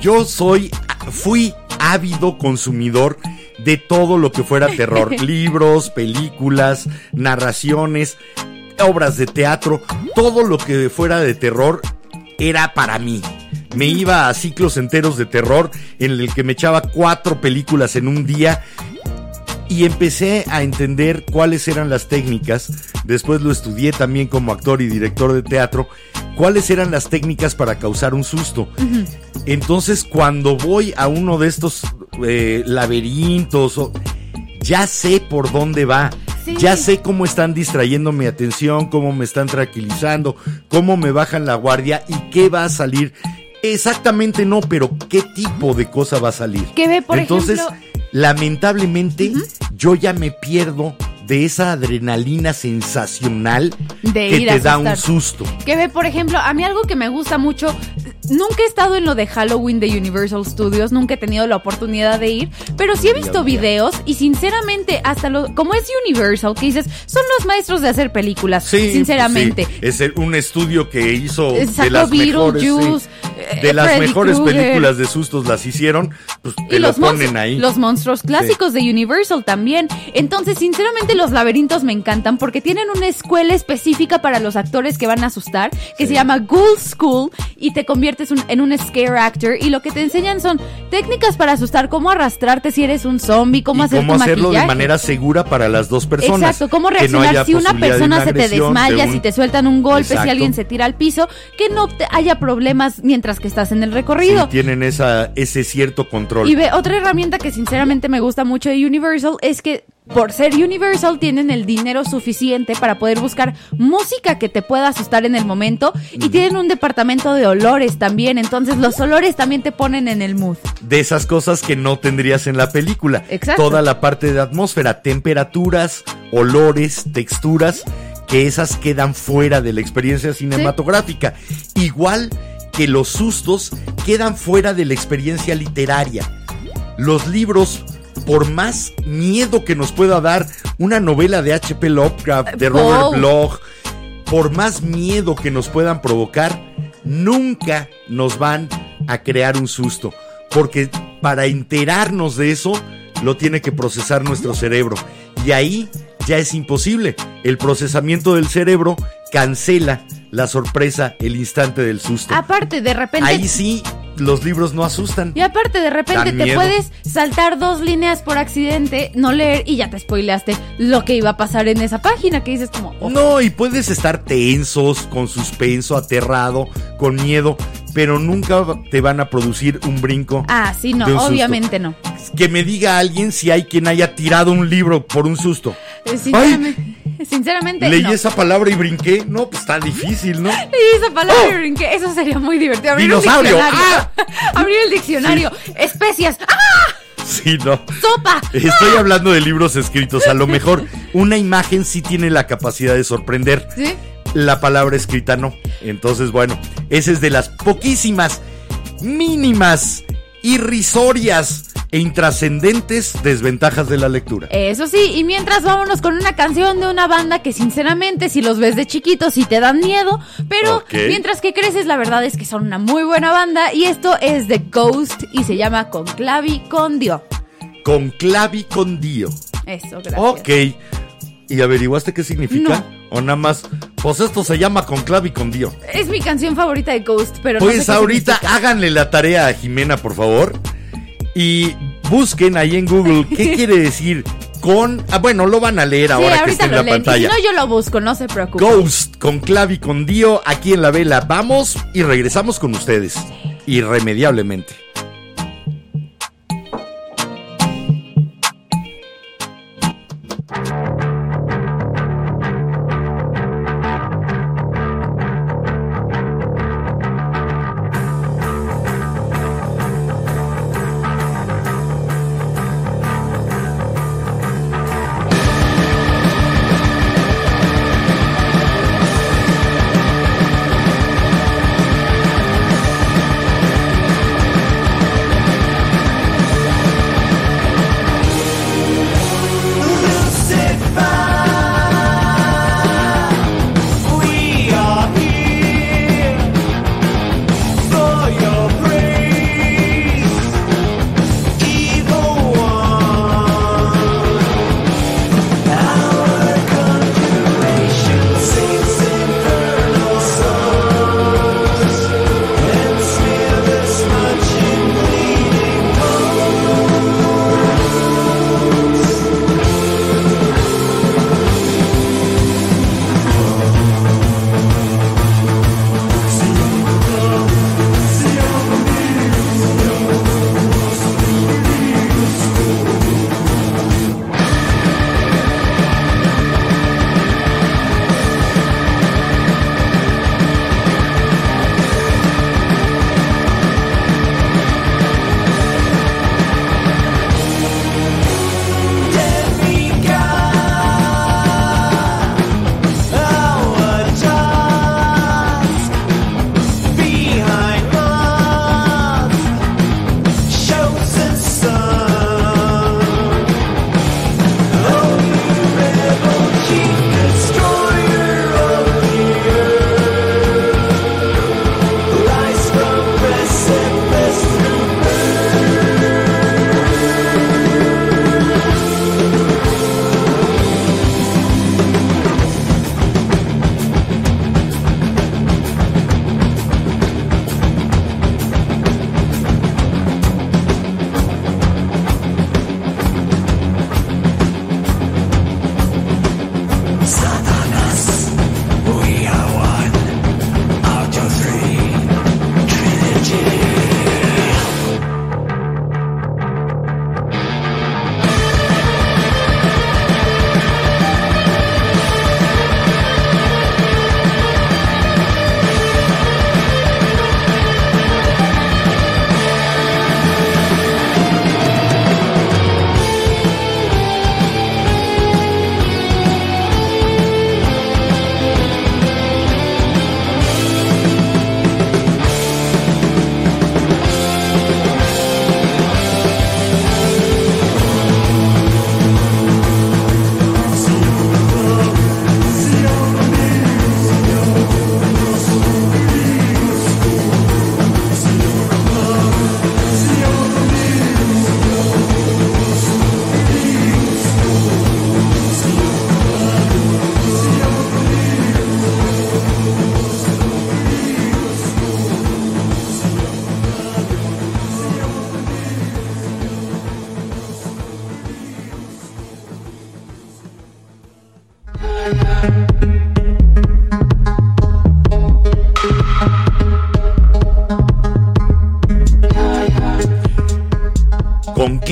Speaker 1: yo soy, fui ávido consumidor de todo lo que fuera terror, libros, películas, narraciones, obras de teatro, todo lo que fuera de terror era para mí. Me iba a ciclos enteros de terror en el que me echaba cuatro películas en un día y empecé a entender cuáles eran las técnicas. Después lo estudié también como actor y director de teatro. Cuáles eran las técnicas para causar un susto. Entonces, cuando voy a uno de estos eh, laberintos, o- ya sé por dónde va.
Speaker 2: Sí.
Speaker 1: Ya sé cómo están distrayendo mi atención, cómo me están tranquilizando, cómo me bajan la guardia y qué va a salir. Exactamente no, pero qué tipo de cosa va a salir.
Speaker 2: Que ve, por
Speaker 1: Entonces,
Speaker 2: ejemplo-
Speaker 1: lamentablemente, yo ya me pierdo de esa adrenalina sensacional
Speaker 2: De
Speaker 1: que te da un susto.
Speaker 2: Que ve, por ejemplo, a mí algo que me gusta mucho, nunca he estado en lo de Halloween de Universal Studios, nunca he tenido la oportunidad de ir, pero sí he visto videos y sinceramente, hasta lo, como es Universal, que dices, son los maestros de hacer películas,
Speaker 1: Sí,
Speaker 2: sinceramente.
Speaker 1: sí. es un estudio que hizo
Speaker 2: Eh,
Speaker 1: de las mejores, sí.
Speaker 2: eh,
Speaker 1: de las
Speaker 2: Freddy
Speaker 1: mejores películas de sustos las hicieron, pues te
Speaker 2: Y
Speaker 1: lo
Speaker 2: los,
Speaker 1: ponen ahí.
Speaker 2: los monstruos clásicos de Universal también. Entonces, sinceramente, los laberintos me encantan porque tienen una escuela específica para los actores que van a asustar, que se llama Ghoul School, y te conviertes un- en un scare actor. Y lo que te enseñan son técnicas para asustar, cómo arrastrarte si eres un zombie, cómo
Speaker 1: y
Speaker 2: hacer
Speaker 1: cómo
Speaker 2: tu
Speaker 1: hacerlo de manera segura para las dos personas.
Speaker 2: Exacto, cómo
Speaker 1: no
Speaker 2: reaccionar si una persona
Speaker 1: una
Speaker 2: se te desmaya,
Speaker 1: de un-
Speaker 2: si te sueltan un golpe, si alguien se tira al piso, que no te haya problemas mientras que estás en el
Speaker 1: Sí,
Speaker 2: recorrido.
Speaker 1: tienen esa, ese cierto control.
Speaker 2: Y ve, otra herramienta que sinceramente me gusta mucho de Universal es que por ser Universal tienen el dinero suficiente para poder buscar música que te pueda asustar en el momento y tienen un departamento de olores también, entonces los olores también te ponen en el mood.
Speaker 1: de esas cosas que no tendrías en la película.
Speaker 2: Exacto.
Speaker 1: Toda la parte de atmósfera, temperaturas, olores, texturas, que esas quedan fuera de la experiencia cinematográfica. Igual que los sustos quedan fuera de la experiencia literaria. Los libros, por más miedo que nos pueda dar una novela de H.P. Lovecraft, de Robert. Bloch, por más miedo que nos puedan provocar, nunca nos van a crear un susto. Porque para enterarnos de eso, lo tiene que procesar nuestro cerebro. Y ahí ya es imposible. El procesamiento del cerebro cancela la sorpresa, el instante del susto.
Speaker 2: Aparte, de repente...
Speaker 1: Ahí sí, los libros no asustan.
Speaker 2: Y aparte, de repente te puedes saltar dos líneas por accidente, no leer y ya te spoileaste lo que iba a pasar en esa página, que dices como... "Oh,
Speaker 1: No, y puedes estar tensos, con suspenso, aterrado, con miedo, pero nunca te van a producir un brinco.
Speaker 2: Ah, sí, no, obviamente no.
Speaker 1: Que me diga alguien si hay quien haya tirado un libro por un susto.
Speaker 2: Eh, Sinceramente, sinceramente
Speaker 1: Leí
Speaker 2: no.
Speaker 1: esa palabra y brinqué. No, pues está difícil, ¿no?
Speaker 2: Leí esa palabra y brinqué. Eso sería muy divertido. Abrir
Speaker 1: Dinosaurio.
Speaker 2: un diccionario. Abrir el diccionario. Especias. ¡Ah!
Speaker 1: Sí, no.
Speaker 2: ¡Sopa!
Speaker 1: Estoy hablando de libros escritos. A lo mejor una imagen sí tiene la capacidad de sorprender.
Speaker 2: ¿Sí?
Speaker 1: La palabra escrita no. Entonces, bueno, esa es de las poquísimas, mínimas, irrisorias e intrascendentes desventajas de la lectura.
Speaker 2: Eso sí, y mientras vámonos con una canción de una banda que sinceramente si los ves de chiquitos sí te dan miedo, pero mientras que creces la verdad es que son una muy buena banda y esto es The Ghost y se llama Con Clavi con Dio.
Speaker 1: Con clavicondío.
Speaker 2: Eso, gracias.
Speaker 1: Ok. ¿Y averiguaste qué significa?
Speaker 2: No.
Speaker 1: O nada más, pues esto se llama con clavicondío.
Speaker 2: Es mi canción favorita de Ghost, pero no sé
Speaker 1: Pues ahorita
Speaker 2: significa.
Speaker 1: háganle la tarea a Jimena, por favor. Y busquen ahí en Google qué quiere decir con. Ah, bueno, lo van a leer
Speaker 2: Sí,
Speaker 1: ahora que está en la
Speaker 2: leen. Y si
Speaker 1: pantalla.
Speaker 2: no, yo lo busco, no se preocupen.
Speaker 1: Ghost con clavicondío aquí en la vela. Vamos y regresamos con ustedes. Irremediablemente.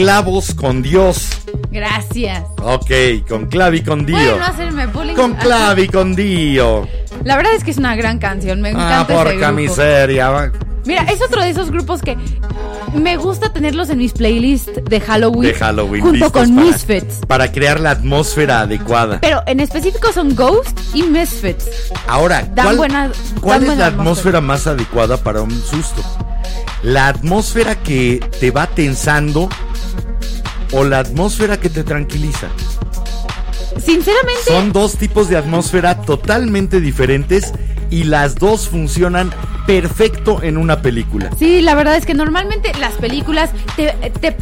Speaker 1: Clavos con Dios.
Speaker 2: Gracias.
Speaker 1: Ok, con clavi con Dio.
Speaker 2: No hacerme bullying.
Speaker 1: Con clavi con Dio.
Speaker 2: La verdad es que es una gran canción. Me
Speaker 1: Ah,
Speaker 2: encanta ese
Speaker 1: porca miseria.
Speaker 2: Mira, es otro de esos grupos que me gusta tenerlos en mis playlists de Halloween.
Speaker 1: De Halloween.
Speaker 2: Junto con
Speaker 1: para-
Speaker 2: Misfits.
Speaker 1: Para crear la atmósfera adecuada.
Speaker 2: Pero en específico son Ghost y Misfits.
Speaker 1: Ahora,
Speaker 2: Dan
Speaker 1: ¿cuál,
Speaker 2: buena-
Speaker 1: cuál
Speaker 2: dan
Speaker 1: es la atmósfera más adecuada para un susto? ¿La atmósfera que te va tensando o la atmósfera que te tranquiliza?
Speaker 2: Sinceramente,
Speaker 1: Son dos tipos de atmósfera totalmente diferentes y las dos funcionan perfecto en una película.
Speaker 2: sí, la verdad es que normalmente las películas te, te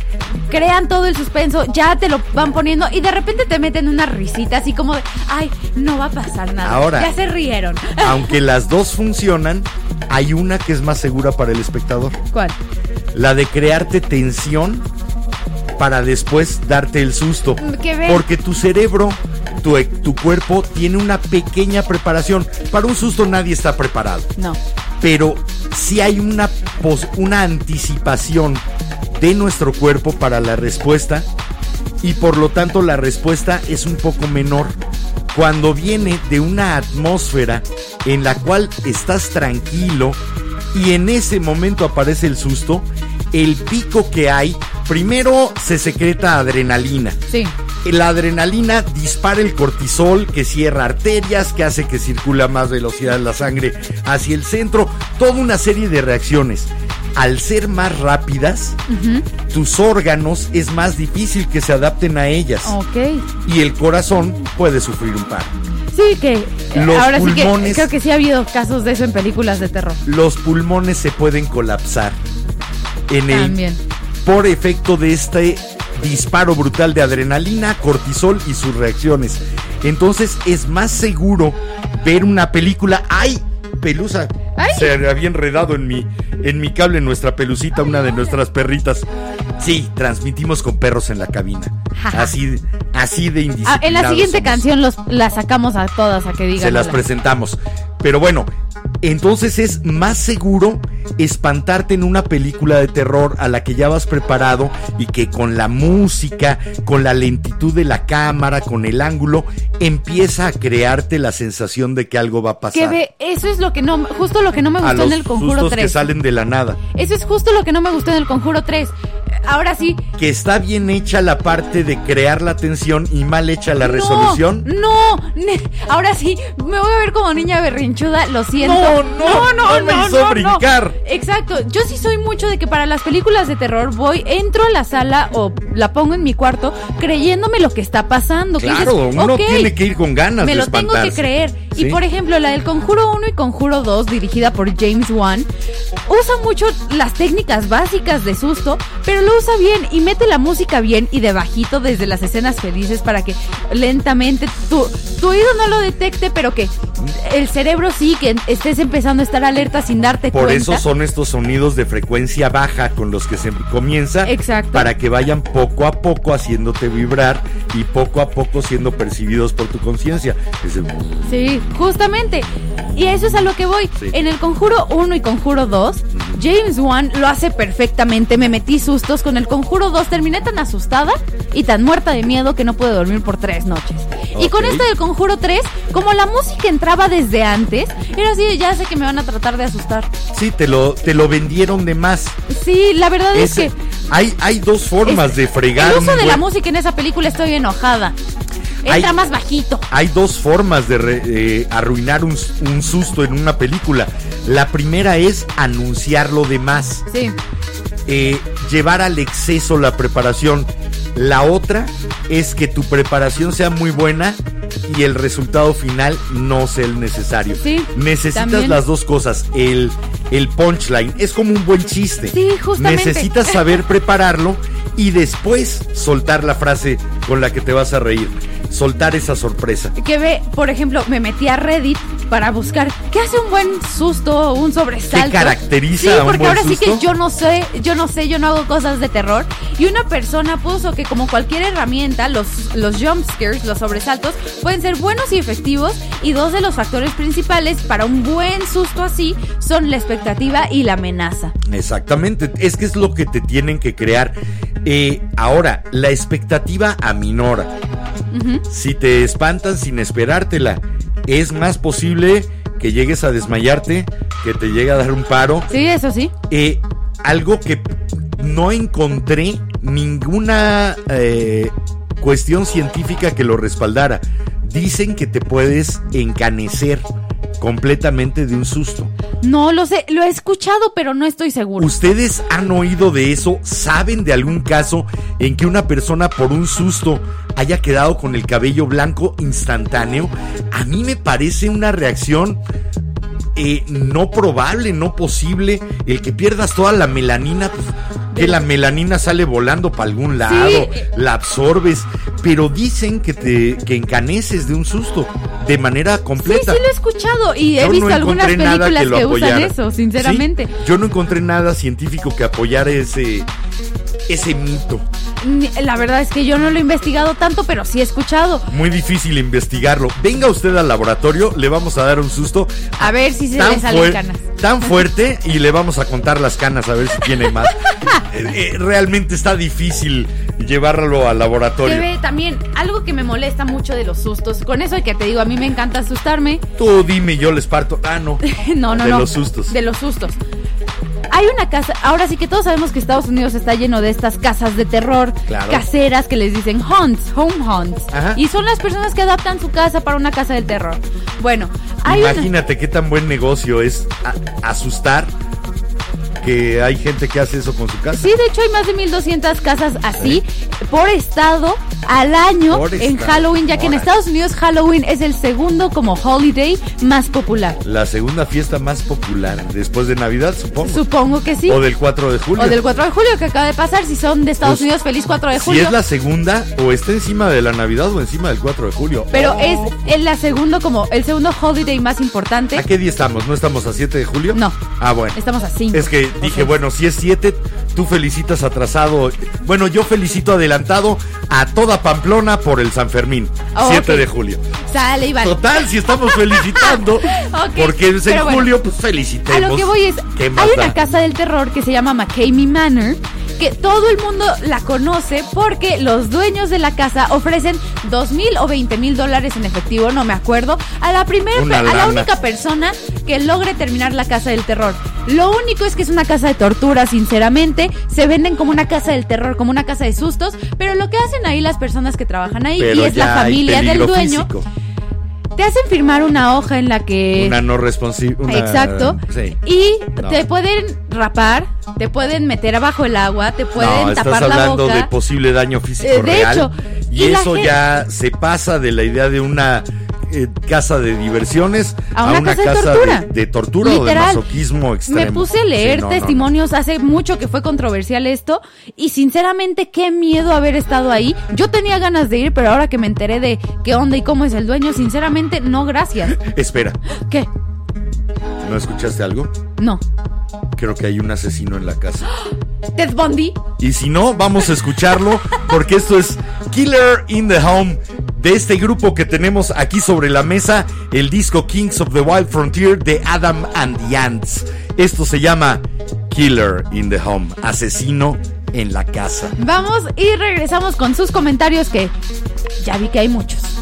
Speaker 2: crean todo el suspenso, ya te lo van poniendo y de repente te meten una risita así como de, ay, no va a pasar nada.
Speaker 1: Ahora-
Speaker 2: ya se rieron.
Speaker 1: Aunque las dos funcionan, hay una que es más segura para el espectador.
Speaker 2: ¿Cuál?
Speaker 1: La de crearte tensión para después darte el susto.
Speaker 2: Ve-
Speaker 1: Porque tu cerebro, tu, tu cuerpo tiene una pequeña preparación. Para un susto nadie está preparado.
Speaker 2: No.
Speaker 1: Pero sí hay una, pos- una anticipación de nuestro cuerpo para la respuesta y por lo tanto la respuesta es un poco menor. Cuando viene de una atmósfera en la cual estás tranquilo y en ese momento aparece el susto, el pico que hay, primero se secreta adrenalina.
Speaker 2: Sí.
Speaker 1: La adrenalina dispara el cortisol que cierra arterias, que hace que circule a más velocidad la sangre hacia el centro, toda una serie de reacciones. Al ser más rápidas, tus órganos es más difícil que se adapten a ellas
Speaker 2: Ok.
Speaker 1: y el corazón puede sufrir un paro.
Speaker 2: Sí, que
Speaker 1: Los
Speaker 2: ahora sí que
Speaker 1: pulmones-
Speaker 2: creo que sí ha habido casos de eso en películas de terror.
Speaker 1: Los pulmones se pueden colapsar en el
Speaker 2: También.
Speaker 1: Por efecto de este disparo brutal de adrenalina, cortisol y sus reacciones. Entonces es más seguro ver una película. ¡Ay! Pelusa.
Speaker 2: ¡Ay!
Speaker 1: Se había enredado en mi, en mi cable nuestra pelucita, una de nuestras perritas. Sí, transmitimos con perros en la cabina. Así, así de
Speaker 2: Ah,
Speaker 1: indisciplinados.
Speaker 2: en la siguiente
Speaker 1: somos.
Speaker 2: canción los, la sacamos a todas a que digan.
Speaker 1: Se las
Speaker 2: hola.
Speaker 1: presentamos. Pero bueno, entonces es más seguro espantarte en una película de terror a la que ya vas preparado y que con la música, con la lentitud de la cámara, con el ángulo, empieza a crearte la sensación de que algo va a pasar.
Speaker 2: Que ve, eso es lo que no, justo lo que no me
Speaker 1: a
Speaker 2: gustó
Speaker 1: los
Speaker 2: en el Conjuro
Speaker 1: sustos que
Speaker 2: 3.
Speaker 1: salen de la nada.
Speaker 2: Eso es justo lo que no me gustó en el Conjuro 3. Ahora sí.
Speaker 1: Que está bien hecha la parte de crear la tensión y mal hecha la resolución.
Speaker 2: No, no, ne- ahora sí, me voy a ver como niña berrinchuda, lo siento.
Speaker 1: No, no, no me hizo brincar.
Speaker 2: Exacto, yo sí soy mucho de que para las películas de terror voy, entro a la sala o la pongo en mi cuarto creyéndome lo que está pasando. que
Speaker 1: Claro,
Speaker 2: dices,
Speaker 1: uno
Speaker 2: "Ok,
Speaker 1: tiene que ir con ganas
Speaker 2: me
Speaker 1: de
Speaker 2: lo tengo que
Speaker 1: espantarse".
Speaker 2: creer.
Speaker 1: Sí.
Speaker 2: Y por ejemplo, la del Conjuro 1 y Conjuro 2, dirigida por James Wan, usa mucho las técnicas básicas de susto, pero lo usa bien y mete la música bien y de bajito desde las escenas felices para que lentamente tu, tu oído no lo detecte, pero que el cerebro sí, que estés empezando a estar alerta sin darte
Speaker 1: Por
Speaker 2: cuenta.
Speaker 1: eso son estos sonidos de frecuencia baja con los que se comienza.
Speaker 2: Exacto.
Speaker 1: Para que vayan poco a poco haciéndote vibrar y poco a poco siendo percibidos por tu conciencia. Ese-
Speaker 2: Sí, justamente. Y eso es a lo que voy.
Speaker 1: Sí.
Speaker 2: En el Conjuro 1 y Conjuro 2, James Wan lo hace perfectamente. Me metí sustos. Con el Conjuro 2 terminé tan asustada y tan muerta de miedo que no pude dormir por tres noches. Y con
Speaker 1: Ok.
Speaker 2: este del Conjuro 3, como la música entraba desde antes, era así, ya sé que me van a tratar de asustar.
Speaker 1: Sí, te lo, te lo vendieron de más.
Speaker 2: Sí, la verdad es, que...
Speaker 1: hay, hay dos formas
Speaker 2: es-
Speaker 1: de fregar.
Speaker 2: El uso de la música en esa película estoy enojada. Entra
Speaker 1: Hay-
Speaker 2: más bajito.
Speaker 1: Hay dos formas de re- eh, arruinar un, un susto en una película. La primera es anunciarlo de más.
Speaker 2: Sí.
Speaker 1: Eh, llevar al exceso la preparación. La otra es que tu preparación sea muy buena y el resultado final no sea el necesario.
Speaker 2: Sí,
Speaker 1: Necesitas
Speaker 2: también.
Speaker 1: las dos cosas. El, el punchline es como un buen chiste.
Speaker 2: Sí, justamente.
Speaker 1: Necesitas saber prepararlo y después soltar la frase con la que te vas a reír. Soltar esa sorpresa.
Speaker 2: que ve, por ejemplo, me metí a Reddit para buscar qué hace un buen susto, un sobresalto.
Speaker 1: ¿Qué caracteriza
Speaker 2: sí,
Speaker 1: a un
Speaker 2: porque
Speaker 1: buen
Speaker 2: ahora sí que yo no sé, yo no sé, yo no hago cosas de terror. Y una persona puso que como cualquier herramienta, los, los jump scares, los sobresaltos, pueden ser buenos y efectivos. Y dos de los factores principales para un buen susto así son la expectativa y la amenaza.
Speaker 1: Exactamente, es que es lo que te tienen que crear. Eh, ahora, la expectativa aminora. Si te espantan sin esperártela, es más posible que llegues a desmayarte, que te llegue a dar un paro.
Speaker 2: Sí, eso sí.
Speaker 1: Eh, algo que no encontré ninguna eh, cuestión científica que lo respaldara. Dicen que te puedes encanecer completamente de un susto.
Speaker 2: No lo sé, lo he escuchado, pero no estoy seguro.
Speaker 1: ¿Ustedes han oído de eso? ¿Saben de algún caso en que una persona por un susto haya quedado con el cabello blanco instantáneo? A mí me parece una reacción eh, no probable, no posible. El que pierdas toda la melanina, pues, que la melanina sale volando para algún lado, la absorbes, pero dicen que te que encaneces de un susto de manera
Speaker 2: Sí,
Speaker 1: completa.
Speaker 2: sí lo he escuchado y he
Speaker 1: Yo
Speaker 2: visto
Speaker 1: no
Speaker 2: algunas películas
Speaker 1: lo
Speaker 2: que, usan eso, sinceramente.
Speaker 1: Sí, yo no encontré nada científico que apoyara ese ese mito.
Speaker 2: La verdad es que yo no lo he investigado tanto, pero sí he escuchado.
Speaker 1: Muy difícil investigarlo. Venga usted al laboratorio, le vamos a dar un susto
Speaker 2: A ver si se le salen canas.
Speaker 1: tan fuerte y le vamos a contar las canas a ver si tiene más. Eh, eh, realmente está difícil llevarlo al laboratorio.
Speaker 2: Bebé, también algo que me molesta mucho de los sustos. Con eso que te digo, a mí me encanta asustarme.
Speaker 1: Tú dime, yo les parto. Ah, no.
Speaker 2: no, no,
Speaker 1: de
Speaker 2: no.
Speaker 1: los sustos.
Speaker 2: De los sustos. Hay una casa, ahora sí que todos sabemos que Estados Unidos está lleno de estas casas de terror
Speaker 1: Claro.
Speaker 2: caseras que les dicen haunts, home haunts.
Speaker 1: Ajá.
Speaker 2: Y son las personas que adaptan su casa para una casa del terror. Bueno, hay una-
Speaker 1: Imagínate qué tan buen negocio es asustar que hay gente que hace eso con su casa.
Speaker 2: Sí, de hecho hay más de 1200 casas así por estado al año
Speaker 1: Por
Speaker 2: en
Speaker 1: estado,
Speaker 2: Halloween, ya que en. Estados Unidos Halloween es el segundo como holiday más popular.
Speaker 1: La segunda fiesta más popular después de Navidad, supongo.
Speaker 2: Supongo que sí.
Speaker 1: O del 4 de julio.
Speaker 2: O del 4 de julio que acaba de pasar, si son de Estados
Speaker 1: Pues,
Speaker 2: Unidos, feliz 4 de
Speaker 1: Si
Speaker 2: julio.
Speaker 1: es la segunda, o está encima de la Navidad o encima del 4 de julio.
Speaker 2: Pero
Speaker 1: Oh.
Speaker 2: es el la segundo como el segundo holiday más importante.
Speaker 1: ¿A qué día estamos? ¿No estamos a 7 de julio?
Speaker 2: No.
Speaker 1: Ah, bueno.
Speaker 2: Estamos a 5.
Speaker 1: Es que dije, bueno, si es 7, tú felicitas atrasado. Bueno, yo felicito adelantado a toda Pamplona por el San Fermín,
Speaker 2: Oh,
Speaker 1: 7
Speaker 2: ok.
Speaker 1: de julio.
Speaker 2: Sale.
Speaker 1: Total, si estamos felicitando, porque es en
Speaker 2: bueno.
Speaker 1: julio, pues
Speaker 2: A
Speaker 1: felicitemos.
Speaker 2: lo que voy es,
Speaker 1: ¿Qué más
Speaker 2: hay una casa del terror que se llama McCamey Manor, que todo el mundo la conoce porque los dueños de la casa ofrecen dos mil o 20 mil dólares en efectivo, no me acuerdo, a la primera,
Speaker 1: Una
Speaker 2: a la
Speaker 1: lana.
Speaker 2: única persona que logre terminar la casa del terror. Lo único es que es una casa de tortura, sinceramente, se venden como una casa del terror, como una casa de sustos, pero lo que hacen ahí las personas que trabajan ahí
Speaker 1: Pero
Speaker 2: y es la familia del dueño,
Speaker 1: físico.
Speaker 2: Te hacen firmar una hoja en la que
Speaker 1: Una no responsiva.
Speaker 2: Exacto.
Speaker 1: Sí.
Speaker 2: Y
Speaker 1: No.
Speaker 2: te pueden rapar, te pueden meter abajo el agua, te pueden
Speaker 1: no, estás
Speaker 2: tapar la
Speaker 1: hablando
Speaker 2: boca.
Speaker 1: de posible daño físico
Speaker 2: Eh, de
Speaker 1: real.
Speaker 2: hecho,
Speaker 1: y, eso ya se pasa de la idea de una eh, casa de diversiones
Speaker 2: A una casa de tortura.
Speaker 1: de, de tortura o de masoquismo extremo.
Speaker 2: Me puse a leer
Speaker 1: Sí, no, no, no.
Speaker 2: testimonios hace mucho que fue controversial esto y sinceramente qué miedo haber estado ahí. Yo tenía ganas de ir, pero ahora que me enteré de qué onda y cómo es el dueño, sinceramente no gracias.
Speaker 1: Espera,
Speaker 2: ¿Qué?
Speaker 1: ¿no escuchaste algo?
Speaker 2: No.
Speaker 1: Creo que hay un asesino en la casa.
Speaker 2: Ted Bundy.
Speaker 1: Y si no, vamos a escucharlo porque esto es Killer in the Home de este grupo que tenemos aquí sobre la mesa, el disco Kings of the Wild Frontier de Adam and the Ants. Esto se llama Killer in the Home, asesino en la casa.
Speaker 2: Vamos y regresamos con sus comentarios que ya vi que hay muchos.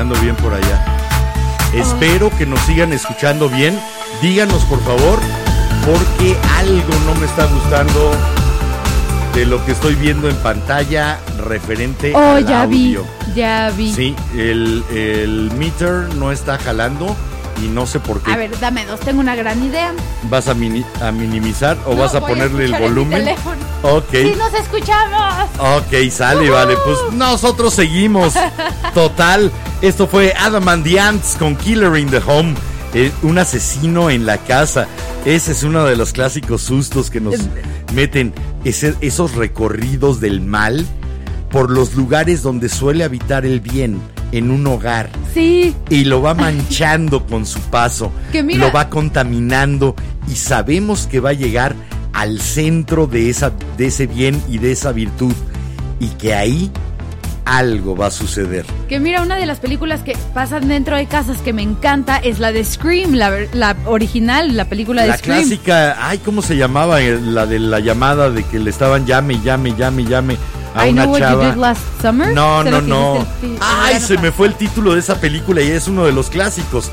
Speaker 1: Funcionando bien por allá. Espero que nos sigan escuchando bien. Díganos por favor, porque algo no me está gustando de lo que estoy viendo en pantalla referente
Speaker 2: Oh,
Speaker 1: al
Speaker 2: ya vi,
Speaker 1: audio.
Speaker 2: ya vi.
Speaker 1: Sí, el, el meter no está jalando y no sé por qué.
Speaker 2: A ver, dame dos, tengo una gran idea.
Speaker 1: ¿Vas a, mini- a minimizar o
Speaker 2: No,
Speaker 1: vas a ponerle el
Speaker 2: en mi
Speaker 1: volumen? Ok.
Speaker 2: ¡Sí nos escuchamos!
Speaker 1: Ok, sale, vale. Pues nosotros seguimos. Total. Esto fue Adam and the Ants con Killer in the Home. eh, un asesino en la casa. Ese es uno de los clásicos sustos que nos meten. Ese- esos recorridos del mal por los lugares donde suele habitar el bien en un hogar.
Speaker 2: Sí,
Speaker 1: Y lo va manchando con su paso.
Speaker 2: Que mira-
Speaker 1: Lo va contaminando. Y sabemos que va a llegar al centro de, esa, de ese bien y de esa virtud. Y que ahí algo va a suceder.
Speaker 2: que mira, una de las películas que pasan dentro de casas que me encanta es la de Scream, la, la original, la película de
Speaker 1: La
Speaker 2: Scream.
Speaker 1: clásica, ay, ¿cómo se llamaba? Eh, La de la llamada de que le estaban llame, llame, llame, llame a
Speaker 2: I
Speaker 1: una
Speaker 2: know what you
Speaker 1: chava.
Speaker 2: did last summer.
Speaker 1: No, no, no.
Speaker 2: fi-
Speaker 1: Ay, se me fue el título de esa película y es uno de los clásicos.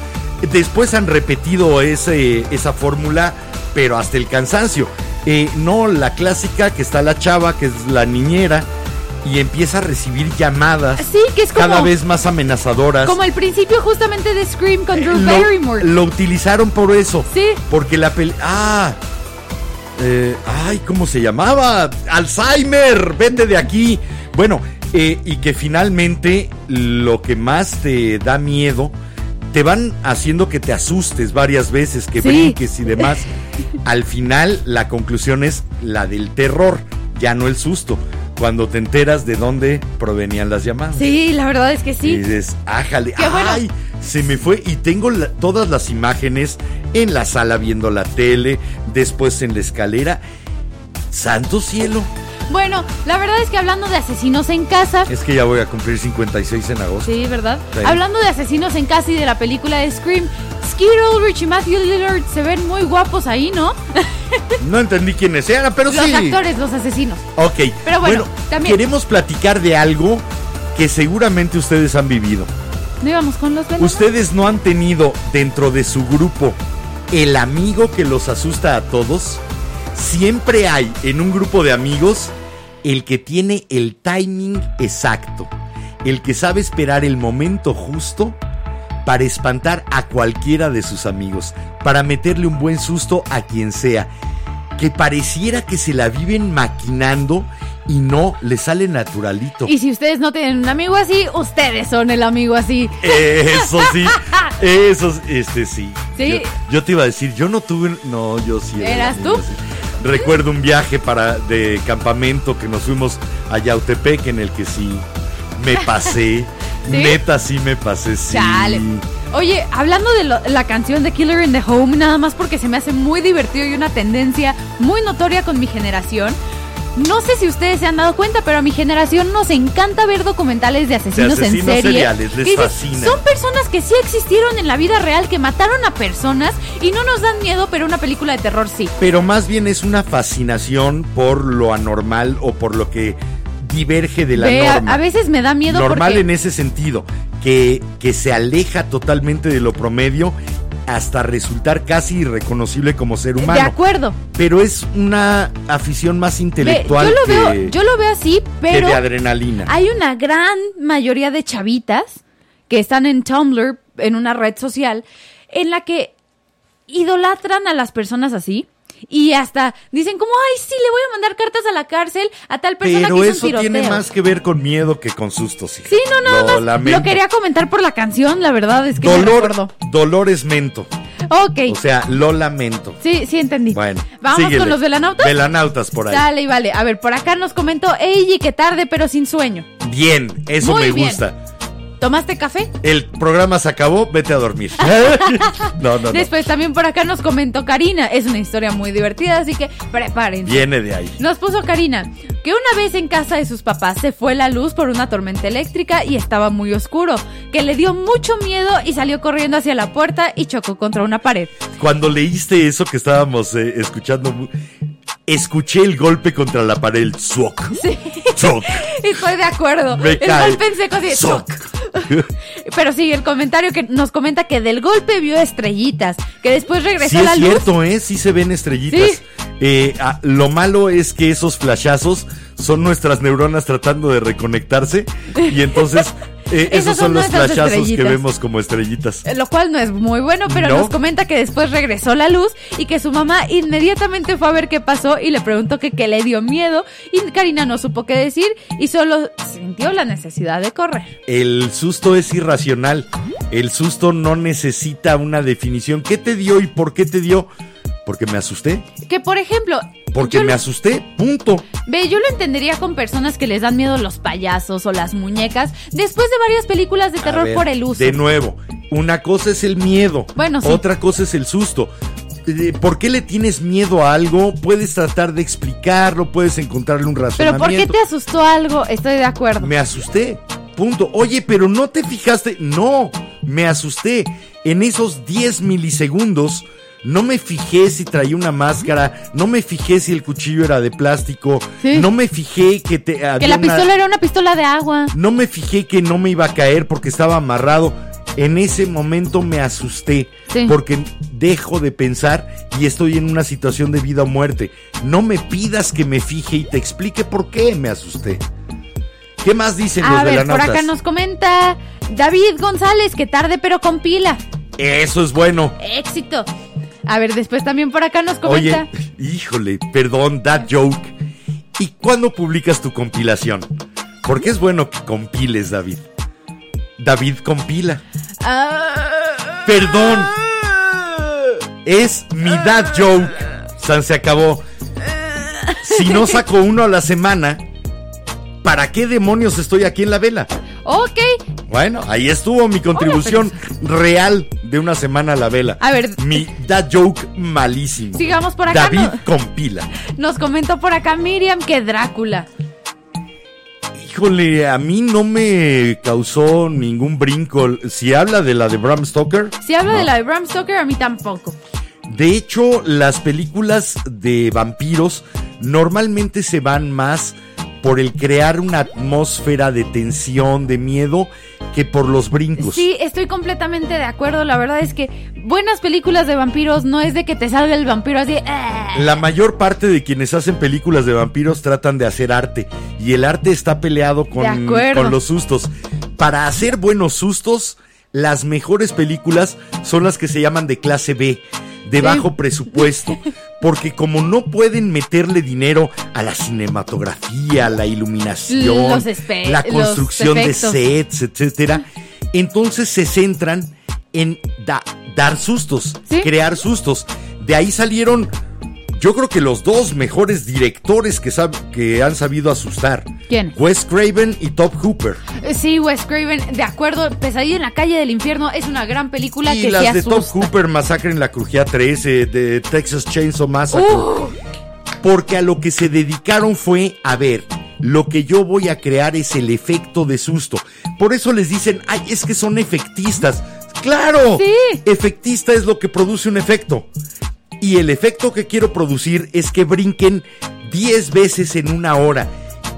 Speaker 1: Después han repetido ese, esa fórmula, pero hasta el cansancio. Eh, no, la clásica que está la chava, que es la niñera, y empieza a recibir llamadas
Speaker 2: Sí, que es como,
Speaker 1: cada vez más amenazadoras.
Speaker 2: como el principio justamente de Scream con
Speaker 1: Eh,
Speaker 2: Drew
Speaker 1: lo,
Speaker 2: Barrymore.
Speaker 1: lo utilizaron por eso.
Speaker 2: Sí.
Speaker 1: Porque la peli... Ah. Eh, ay, ¿cómo se llamaba? Alzheimer, vete de aquí. Bueno, eh, y que finalmente lo que más te da miedo, te van haciendo que te asustes varias veces, que
Speaker 2: Sí.
Speaker 1: brinques y demás. Al final, la conclusión es la del terror, ya no el susto. Cuando te enteras de dónde provenían las llamadas.
Speaker 2: Sí, la verdad es que
Speaker 1: Y
Speaker 2: sí.
Speaker 1: dices, ájale,
Speaker 2: Qué bueno.
Speaker 1: ay, se me fue. Y tengo la- todas las imágenes en la sala viendo la tele, después en la escalera. Santo cielo.
Speaker 2: Bueno, la verdad es que hablando de asesinos en casa,
Speaker 1: Es que ya voy a cumplir 56 en agosto.
Speaker 2: Sí, ¿verdad?
Speaker 1: Sí.
Speaker 2: Hablando de asesinos en casa y de la película de Scream, Ulrich y Matthew Lillard se ven muy guapos ahí, ¿no?
Speaker 1: No entendí quiénes eran, pero
Speaker 2: Los
Speaker 1: sí.
Speaker 2: actores, los asesinos.
Speaker 1: Ok.
Speaker 2: Pero bueno, también-
Speaker 1: queremos platicar de algo que seguramente ustedes han vivido.
Speaker 2: ¿No íbamos con los venenos?
Speaker 1: ¿Ustedes no han tenido dentro de su grupo el amigo que los asusta a todos? Siempre hay en un grupo de amigos el que tiene el timing exacto, el que sabe esperar el momento justo para espantar a cualquiera de sus amigos, para meterle un buen susto a quien sea, que pareciera que se la viven maquinando y no le sale naturalito.
Speaker 2: Y si ustedes no tienen un amigo así, ustedes son el amigo así.
Speaker 1: Eso sí, eso, este sí.
Speaker 2: Sí.
Speaker 1: Yo, yo te iba a decir, yo no tuve, no, yo sí. era
Speaker 2: ¿Eras tú?
Speaker 1: así. Recuerdo un viaje para de campamento que nos fuimos a Yautepec en el que sí me pasé.
Speaker 2: ¿Sí?
Speaker 1: Neta sí me pasé, sí.
Speaker 2: Chale. Oye, hablando de lo- la canción de Killer in the Home, nada más porque se me hace muy divertido y una tendencia muy notoria con mi generación. No sé si ustedes se han dado cuenta, pero a mi generación nos encanta ver documentales de asesinos,
Speaker 1: asesinos
Speaker 2: en serie.
Speaker 1: seriales, les
Speaker 2: dices,
Speaker 1: fascina.
Speaker 2: Son personas que sí existieron en la vida real, que mataron a personas y no nos dan miedo, pero una película de terror sí.
Speaker 1: Pero más bien es una fascinación por lo anormal o por lo que diverge de la
Speaker 2: Ve, a,
Speaker 1: norma.
Speaker 2: a veces me da miedo
Speaker 1: normal
Speaker 2: porque
Speaker 1: en ese sentido, que, que se aleja totalmente de lo promedio hasta resultar casi irreconocible como ser
Speaker 2: de
Speaker 1: humano.
Speaker 2: acuerdo.
Speaker 1: Pero es una afición más
Speaker 2: Ve,
Speaker 1: intelectual
Speaker 2: yo lo
Speaker 1: que,
Speaker 2: veo, yo lo veo así,
Speaker 1: que
Speaker 2: pero
Speaker 1: de adrenalina.
Speaker 2: Hay una gran mayoría de chavitas que están en Tumblr, en una red social, en la que idolatran a las personas así. Y hasta dicen como, ay, sí, le voy a mandar cartas a la cárcel a tal persona
Speaker 1: Pero
Speaker 2: que hizo
Speaker 1: eso
Speaker 2: un tiroteo.
Speaker 1: tiene más que ver con miedo que con sustos. hija.
Speaker 2: Sí, no, nada
Speaker 1: Lo
Speaker 2: más. Lo quería comentar por la canción, la verdad es que
Speaker 1: Dolor, dolor es mento.
Speaker 2: Ok.
Speaker 1: O sea, lo lamento.
Speaker 2: sí, sí entendí.
Speaker 1: Bueno,
Speaker 2: Vamos
Speaker 1: síguele.
Speaker 2: con los velanautas.
Speaker 1: Velanautas por ahí.
Speaker 2: Dale, y vale. A ver, por acá nos comentó, ey, qué tarde, pero sin sueño.
Speaker 1: Bien, eso
Speaker 2: Muy
Speaker 1: me
Speaker 2: bien.
Speaker 1: gusta.
Speaker 2: ¿Tomaste café?
Speaker 1: El programa se acabó, vete a dormir. no, no, no.
Speaker 2: Después también por acá nos comentó Karina. Es una historia muy divertida, así que prepárense.
Speaker 1: Viene de ahí.
Speaker 2: Nos puso Karina que una vez en casa de sus papás se fue la luz por una tormenta eléctrica y estaba muy oscuro, que le dio mucho miedo y salió corriendo hacia la puerta y chocó contra una pared.
Speaker 1: Cuando leíste eso que estábamos eh, escuchando, escuché el golpe contra la pared, el zuoc.
Speaker 2: Sí.
Speaker 1: Zuoc.
Speaker 2: Estoy de acuerdo.
Speaker 1: Me
Speaker 2: El golpe en seco así. Pero sí, el comentario que nos comenta que del golpe vio estrellitas, que después regresó
Speaker 1: Sí
Speaker 2: a
Speaker 1: es
Speaker 2: la luz.
Speaker 1: cierto, ¿eh? Sí se ven estrellitas.
Speaker 2: Sí.
Speaker 1: Eh, ah, lo malo es que esos flashazos son nuestras neuronas tratando de reconectarse y entonces eh, esos
Speaker 2: son
Speaker 1: los flashazos que vemos como estrellitas.
Speaker 2: Eh, Lo cual no es muy bueno, pero
Speaker 1: No.
Speaker 2: nos comenta que después regresó la luz y que su mamá inmediatamente fue a ver qué pasó y le preguntó que qué le dio miedo y Karina no supo qué decir y solo sintió la necesidad de correr.
Speaker 1: El susto es irracional. El susto no necesita una definición. ¿Qué te dio y por qué te dio? Porque me asusté.
Speaker 2: Que por ejemplo,
Speaker 1: Porque
Speaker 2: yo
Speaker 1: me
Speaker 2: lo-
Speaker 1: asusté. Punto.
Speaker 2: Ve, yo lo entendería con personas que les dan miedo los payasos o las muñecas después de varias películas de terror
Speaker 1: ver,
Speaker 2: por el uso.
Speaker 1: De nuevo, una cosa es el miedo.
Speaker 2: Bueno, sí.
Speaker 1: Otra cosa es el susto. Eh, ¿Por qué le tienes miedo a algo? Puedes tratar de explicarlo, puedes encontrarle un
Speaker 2: Pero
Speaker 1: razonamiento.
Speaker 2: ¿por qué te asustó algo? Estoy de acuerdo.
Speaker 1: Me asusté. Punto. Oye, pero no te fijaste. No, me asusté. En esos 10 milisegundos no me fijé si traía una máscara, no me fijé si el cuchillo era de plástico,
Speaker 2: Sí.
Speaker 1: no me fijé que te
Speaker 2: Que
Speaker 1: había
Speaker 2: la
Speaker 1: una-
Speaker 2: pistola era una pistola de agua.
Speaker 1: no me fijé que no me iba a caer porque estaba amarrado. En ese momento me asusté
Speaker 2: Sí.
Speaker 1: porque dejo de pensar y estoy en una situación de vida o muerte. No me pidas que me fije y te explique por qué me asusté. ¿Qué más dicen los
Speaker 2: A ver, por
Speaker 1: velanautas?
Speaker 2: acá nos comenta David González, que tarde pero con pila.
Speaker 1: Eso es bueno.
Speaker 2: Éxito. A ver, después también por acá nos
Speaker 1: Oye,
Speaker 2: comenta.
Speaker 1: híjole, perdón, that joke. ¿Y cuándo publicas tu compilación? Porque es bueno que compiles, David. David compila.
Speaker 2: Ah,
Speaker 1: Perdón. Es mi dad joke. San se acabó. Si no saco uno a la semana, ¿para qué demonios estoy aquí en la vela?
Speaker 2: ok.
Speaker 1: Bueno, ahí estuvo mi contribución real de una semana a la vela.
Speaker 2: A ver.
Speaker 1: Mi dad joke malísimo.
Speaker 2: Sigamos por acá,
Speaker 1: David
Speaker 2: ¿no?
Speaker 1: compila.
Speaker 2: Nos comentó por acá Miriam que Drácula.
Speaker 1: Híjole, a mí no me causó ningún brinco. Si habla de la de Bram Stoker.
Speaker 2: Si habla
Speaker 1: no.
Speaker 2: de la de Bram Stoker, a mí tampoco.
Speaker 1: De hecho, las películas de vampiros normalmente se van más por el crear una atmósfera de tensión, de miedo, que por los brincos.
Speaker 2: Sí, estoy completamente de acuerdo. La verdad es que buenas películas de vampiros no es de que te salga el vampiro así. "Ah".
Speaker 1: La mayor parte de quienes hacen películas de vampiros tratan de hacer arte y el arte está peleado con, con los sustos. Para hacer buenos sustos, las mejores películas son las que se llaman de clase B, de bajo presupuesto, porque como no pueden meterle dinero a la cinematografía, a la iluminación, la construcción de sets, etcétera, entonces se centran en da- dar sustos,
Speaker 2: Sí.
Speaker 1: crear sustos. De ahí salieron, yo creo que los dos mejores directores que, sab- que han sabido asustar.
Speaker 2: ¿Quién?
Speaker 1: Wes Craven y Top Hooper.
Speaker 2: Eh, Sí, Wes Craven, de acuerdo. Pesadilla en la calle del infierno es una gran película
Speaker 1: y
Speaker 2: que
Speaker 1: las de Top. Hooper, Masacre en la Crujía 13, de Texas Chainsaw Massacre.
Speaker 2: Uh,
Speaker 1: Porque a lo que se dedicaron fue, a ver, lo que yo voy a crear es el efecto de susto. Por eso les dicen, ay, es que son efectistas. ¡Claro!
Speaker 2: Sí.
Speaker 1: Efectista es lo que produce un efecto. Y el efecto que quiero producir es que brinquen 10 veces en una hora.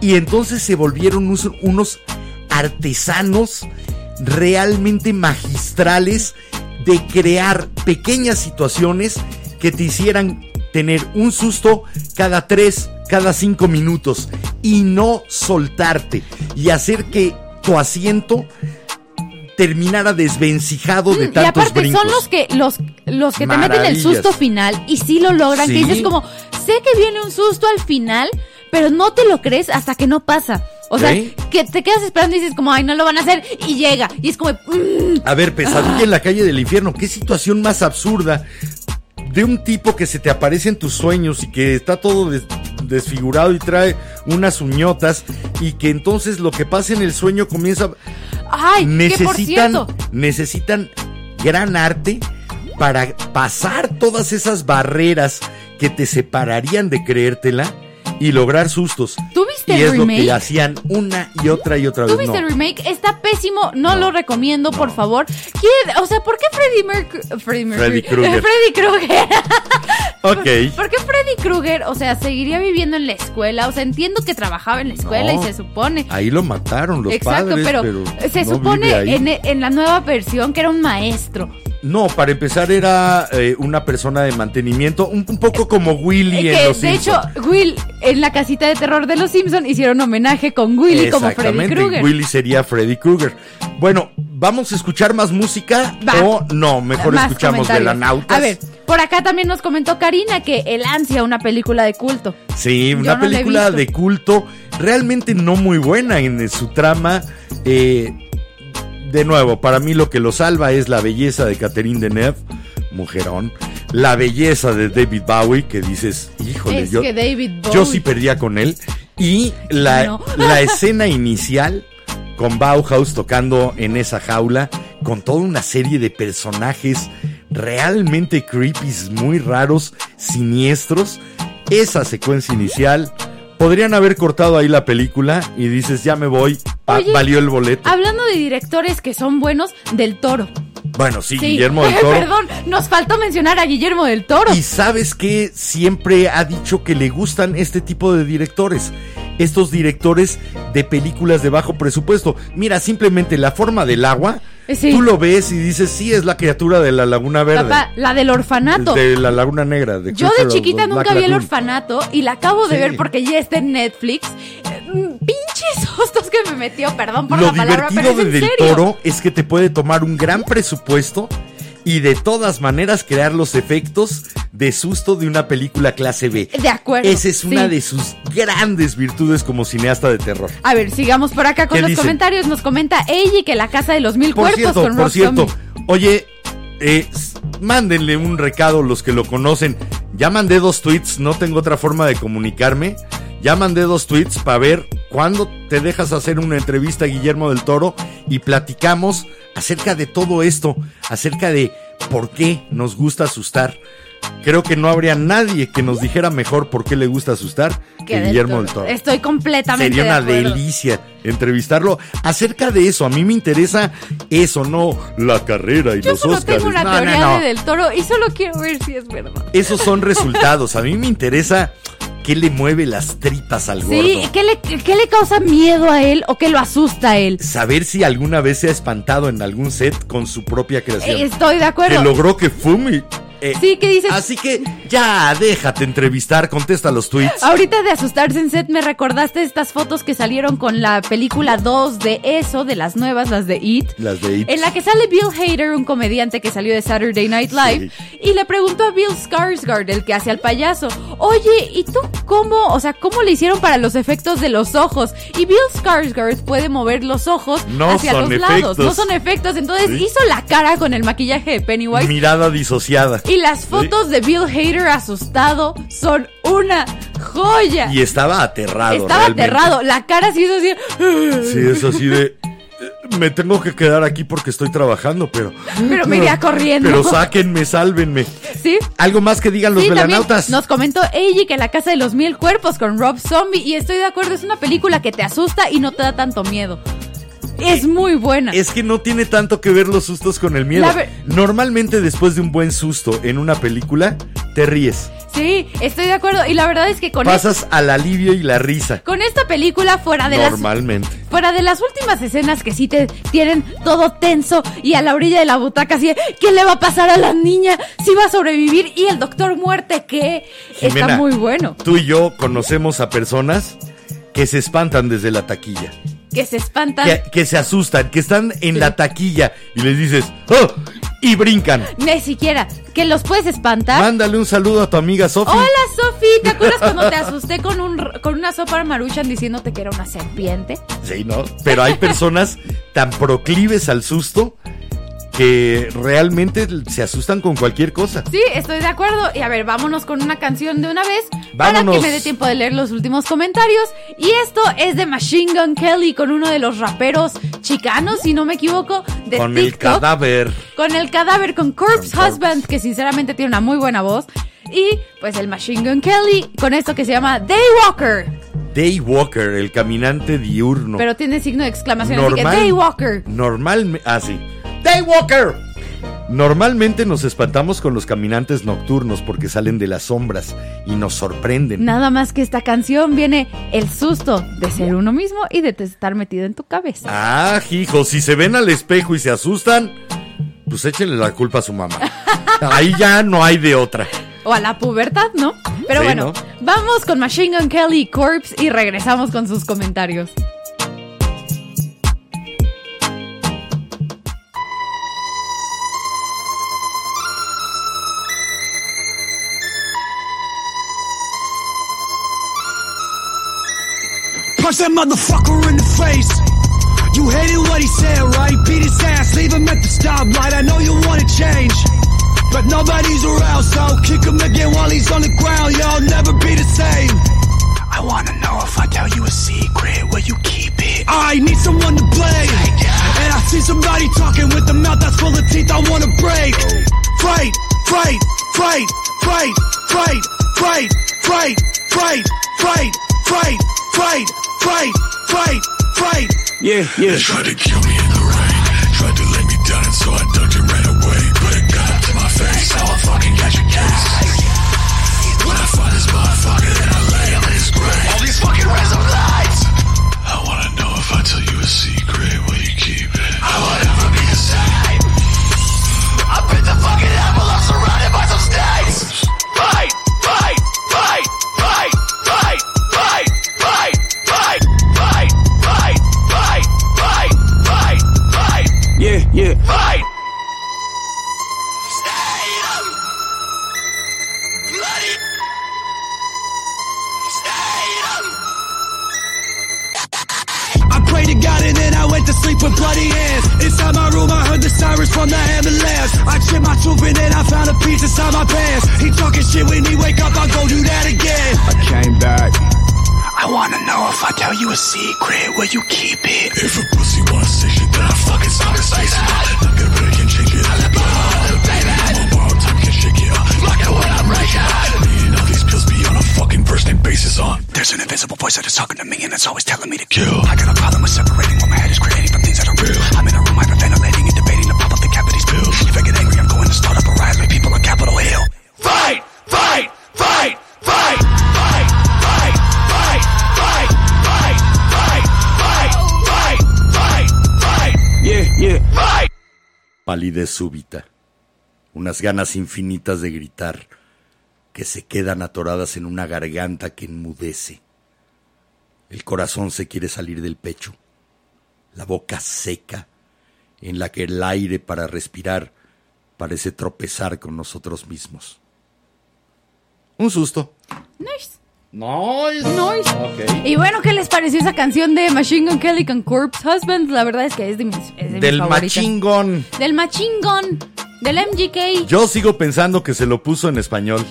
Speaker 1: Y entonces se volvieron unos, artesanos realmente magistrales de crear pequeñas situaciones que te hicieran tener un susto cada 3, cada 5 minutos y no soltarte y hacer que tu asiento terminara desvencijado de
Speaker 2: Mm, y
Speaker 1: tantos
Speaker 2: aparte
Speaker 1: brincos.
Speaker 2: son los que los los que te meten el susto final y sí lo logran,
Speaker 1: Sí.
Speaker 2: que dices como, sé que viene un susto al final, pero no te lo crees hasta que no pasa. O sea, que te quedas esperando y dices como, ay, no lo van a hacer y llega y es como, mm,
Speaker 1: A ver, pesadilla en la calle del infierno. Qué situación más absurda de un tipo que se te aparece en tus sueños y que está todo des- desfigurado y trae unas uñotas y que entonces lo que pasa en el sueño comienza.
Speaker 2: ay, que por
Speaker 1: necesitan,
Speaker 2: cierto,
Speaker 1: necesitan gran arte para pasar todas esas barreras que te separarían de creértela y lograr sustos.
Speaker 2: ¿Tú viste
Speaker 1: Y
Speaker 2: el
Speaker 1: es lo que
Speaker 2: remake?
Speaker 1: hacían una y otra y otra
Speaker 2: ¿Tú
Speaker 1: vez.
Speaker 2: viste
Speaker 1: No.
Speaker 2: el remake? Está pésimo, no, lo recomiendo, por favor. ¿Quién- o sea, ¿por qué Freddy Mercury? Freddy Mercury.
Speaker 1: Krueger.
Speaker 2: Freddy Krueger.
Speaker 1: Ok.
Speaker 2: ¿Por qué Freddy Krueger, o sea, seguiría viviendo en la escuela? O sea, entiendo que trabajaba en la escuela
Speaker 1: No.
Speaker 2: y se supone.
Speaker 1: Ahí lo mataron los
Speaker 2: Exacto,
Speaker 1: padres,
Speaker 2: pero,
Speaker 1: pero,
Speaker 2: se supone en la nueva versión que era un maestro.
Speaker 1: No, para empezar era eh, una persona de mantenimiento, un, un poco como Willy en Los
Speaker 2: de hecho. Will, en la casita de terror de los Simpson hicieron homenaje con Willy como Freddy
Speaker 1: Exactamente,
Speaker 2: Krueger.
Speaker 1: Willy sería Freddy Krueger. Bueno, ¿vamos a escuchar más música
Speaker 2: Va.
Speaker 1: o no? Mejor
Speaker 2: Más
Speaker 1: escuchamos
Speaker 2: comentarios.
Speaker 1: Velanautas.
Speaker 2: A ver, por acá también nos comentó Karina que El Ansia, una película de culto.
Speaker 1: Sí,
Speaker 2: Yo
Speaker 1: una
Speaker 2: no la he
Speaker 1: película
Speaker 2: visto.
Speaker 1: de culto, realmente no muy buena en su trama. eh, de nuevo, para mí lo que lo salva es la belleza de Catherine Deneuve, mujerón. La belleza de David Bowie, que dices, híjole,
Speaker 2: es
Speaker 1: yo,
Speaker 2: que David
Speaker 1: yo sí perdía con él. Y la,
Speaker 2: No.
Speaker 1: la escena inicial con Bauhaus tocando en esa jaula, con toda una serie de personajes realmente creepy, muy raros, siniestros. Esa secuencia inicial. Podrían haber cortado ahí la película y dices, ya me voy, pa-
Speaker 2: Oye,
Speaker 1: valió el boleto.
Speaker 2: Hablando de directores que son buenos, Del Toro.
Speaker 1: Bueno, sí,
Speaker 2: Sí.
Speaker 1: Guillermo del Toro.
Speaker 2: Perdón, nos faltó mencionar a Guillermo del Toro.
Speaker 1: Y sabes que siempre ha dicho que le gustan este tipo de directores. Estos directores de películas de bajo presupuesto. Mira, simplemente la forma del agua.
Speaker 2: Sí.
Speaker 1: Tú lo ves y dices, sí, es la criatura de la Laguna Verde.
Speaker 2: Papá, la del orfanato.
Speaker 1: De la Laguna Negra. de
Speaker 2: Yo de chiquita nunca
Speaker 1: Black
Speaker 2: vi el orfanato y la acabo de
Speaker 1: Sí.
Speaker 2: ver porque ya está en Netflix. Eh, mm, Pinches sustos que me metió, perdón por
Speaker 1: Lo
Speaker 2: la palabra, pero es
Speaker 1: de
Speaker 2: en
Speaker 1: Del
Speaker 2: serio.
Speaker 1: Toro es que te puede tomar un gran presupuesto y de todas maneras crear los efectos de susto de una película clase B.
Speaker 2: De acuerdo.
Speaker 1: Esa es una
Speaker 2: sí.
Speaker 1: de sus grandes virtudes como cineasta de terror.
Speaker 2: A ver, sigamos por acá con
Speaker 1: ¿Qué
Speaker 2: los
Speaker 1: dicen?
Speaker 2: comentarios. Nos comenta Eiji que la casa de los mil
Speaker 1: Por
Speaker 2: cuerpos
Speaker 1: cierto,
Speaker 2: con
Speaker 1: por cierto, oye, eh, mándenle un recado los que lo conocen. Ya mandé dos tweets, no tengo otra forma de comunicarme. Ya mandé dos tweets para ver cuándo te dejas hacer una entrevista a Guillermo del Toro y platicamos acerca de todo esto, acerca de por qué nos gusta asustar. Creo que no habría nadie que nos dijera mejor por qué le gusta asustar que,
Speaker 2: del
Speaker 1: Guillermo
Speaker 2: Toro.
Speaker 1: del Toro.
Speaker 2: Estoy completamente
Speaker 1: Sería
Speaker 2: de
Speaker 1: una
Speaker 2: acuerdo.
Speaker 1: delicia entrevistarlo acerca de eso. A mí me interesa eso, no la carrera y
Speaker 2: Yo
Speaker 1: los
Speaker 2: solo
Speaker 1: Oscars.
Speaker 2: tengo una
Speaker 1: No, no,
Speaker 2: teoría
Speaker 1: no.
Speaker 2: de Del Toro y solo quiero ver si es verdad.
Speaker 1: Esos son resultados. A mí me interesa qué le mueve las tripas al
Speaker 2: Sí,
Speaker 1: gordo.
Speaker 2: ¿qué le, ¿qué le causa miedo a él o qué lo asusta a él?
Speaker 1: Saber si alguna vez se ha espantado en algún set con su propia creación.
Speaker 2: Estoy de
Speaker 1: que
Speaker 2: acuerdo.
Speaker 1: logró que fume. Eh,
Speaker 2: Sí, ¿qué dices?
Speaker 1: Así que ya déjate entrevistar, contesta los tweets.
Speaker 2: Ahorita de asustarse en set me recordaste estas fotos que salieron con la película 2 de eso, de las nuevas, las de It.
Speaker 1: Las de It.
Speaker 2: En la que sale Bill Hader, un comediante que salió de Saturday Night Live, y le preguntó a Bill Skarsgård, el que hace al payaso, oye, ¿y tú cómo, o sea, cómo le hicieron para los efectos de los ojos? Y Bill Skarsgård puede mover los ojos
Speaker 1: No
Speaker 2: hacia los lados,
Speaker 1: efectos.
Speaker 2: no son efectos, entonces
Speaker 1: Sí.
Speaker 2: hizo la cara con el maquillaje de Pennywise.
Speaker 1: Mirada disociada.
Speaker 2: Y las fotos de Bill Hader asustado son una joya.
Speaker 1: Y estaba aterrado.
Speaker 2: Estaba
Speaker 1: realmente.
Speaker 2: aterrado, la cara se hizo así.
Speaker 1: Sí, es así de. Me tengo que quedar aquí porque estoy trabajando, pero.
Speaker 2: Pero me iría corriendo.
Speaker 1: Pero sáquenme, sálvenme.
Speaker 2: Sí.
Speaker 1: Algo más que digan los
Speaker 2: Sí,
Speaker 1: velanautas.
Speaker 2: nos comentó Eiji que La Casa de los Mil Cuerpos con Rob Zombie y estoy de acuerdo, es una película que te asusta y no te da tanto miedo. Es muy buena.
Speaker 1: Es que no tiene tanto que ver los sustos con el miedo. Normalmente después de un buen susto en una película, te ríes.
Speaker 2: Sí, estoy de acuerdo y la verdad es que con,
Speaker 1: Pasas al alivio y la risa.
Speaker 2: con esta película fuera de las
Speaker 1: Normalmente.
Speaker 2: Fuera de las últimas escenas que sí te tienen todo tenso y a la orilla de la butaca así, de, ¿qué le va a pasar a la niña? ¿Si va a sobrevivir? Y el doctor muerte, ¿qué? Está muy bueno.
Speaker 1: Tú y yo conocemos a personas que se espantan desde la taquilla.
Speaker 2: Que se espantan.
Speaker 1: Que, que se asustan, que están en la taquilla y les dices, ¡Oh! Y brincan.
Speaker 2: Ni siquiera. Que los puedes espantar.
Speaker 1: Mándale un saludo a tu amiga Sofi.
Speaker 2: Hola Sofi, ¿te acuerdas cuando te asusté con un con una sopa maruchan diciéndote que era una serpiente?
Speaker 1: Sí, ¿no? Pero hay personas tan proclives al susto que realmente se asustan con cualquier cosa.
Speaker 2: Sí, estoy de acuerdo. Y a ver, vámonos con una canción de una vez para que me dé tiempo de leer los últimos comentarios. Y esto es de Machine Gun Kelly con uno de los raperos chicanos, si no me equivoco, de
Speaker 1: Con el cadáver.
Speaker 2: Con el cadáver, con Corpse
Speaker 1: Con
Speaker 2: Husband, que sinceramente tiene una muy buena voz. Y pues el Machine Gun Kelly con esto que se llama Daywalker.
Speaker 1: Daywalker, el caminante diurno.
Speaker 2: Pero tiene signo de exclamación. Así que,
Speaker 1: Normal-
Speaker 2: Daywalker.
Speaker 1: Normalmente. Ah, sí. Daywalker. Normalmente nos espantamos con los caminantes nocturnos porque salen de las sombras y nos sorprenden.
Speaker 2: Nada más que esta canción viene el susto de ser uno mismo y de estar metido en tu cabeza.
Speaker 1: Ah, hijo, si se ven al espejo y se asustan, pues échenle la culpa a su mamá. Ahí ya no hay de otra.
Speaker 2: O a la pubertad, ¿no? Pero
Speaker 1: Sí,
Speaker 2: bueno,
Speaker 1: ¿no?
Speaker 2: vamos con Machine Gun Kelly y Corpse y regresamos con sus comentarios.
Speaker 6: Punch that motherfucker in the face. You hated what he said, right? Beat his ass, leave him at the stoplight. I know you wanna change. But nobody's around, so kick him again while he's on the ground. Y'all never be the same. I wanna know if I tell you a secret, where you keep it. I need someone to blame. And I see somebody talking with a mouth that's full of teeth I wanna break. Fight, fight, fight, fight, fight, fight, fight, fight, fight, fight, fight, fight, fight, fight. Yeah, yeah.
Speaker 7: They tried to kill me in the rain. Tried to lay me down, and so I ducked and ran away. Put a gun up to my face. Now I'll fucking catch a case. When I find this motherfucker, then I lay him in his grave. All these fucking random lies. I wanna know if I tell you a secret, will you keep it? I will never be the same. I bit the fucking apple. I'm surrounded by some snakes. Fight, fight,
Speaker 6: went to sleep with bloody hands. Inside my room, I heard the sirens from the ambulance. I checked my truth and then I found a piece inside my pants. He talking shit when he wake up, I go do that again. I came back. I wanna know if I tell you a secret, will you keep it?
Speaker 7: If a pussy wants to shit, then I fucking stop his face. Not good, but I can shake it. First name basis on.
Speaker 6: There's an invisible voice that is talking to me and it's always telling me to
Speaker 7: Kill.
Speaker 6: I got a problem with separating what my head is creating from things that are real. I'm in a room hyperventilating and debating the pop up the cavity's pills. If I get angry, I'm going to start up a riot like people on Capitol Hill.
Speaker 7: Fight! Fight! Fight! Fight! Fight! Fight! Fight! Fight! Fight! Fight! Fight! Fight! Fight! Fight!
Speaker 6: Yeah, yeah.
Speaker 7: Fight!
Speaker 1: Palidez súbita. Unas ganas infinitas de gritar que se quedan atoradas en una garganta que enmudece. El corazón se quiere salir del pecho. La boca seca, en la que el aire para respirar parece tropezar con nosotros mismos. Un susto.
Speaker 2: Nice.
Speaker 1: Nice.
Speaker 2: Nice.
Speaker 1: Ok.
Speaker 2: Y bueno, ¿qué les pareció esa canción de Machine Gun Kelly con Corpse Husband? La verdad es que es de mis, es de mis
Speaker 1: Del
Speaker 2: favoritas.
Speaker 1: machingón.
Speaker 2: Del Machine Gun. Del MGK.
Speaker 1: Yo sigo pensando que se lo puso en español.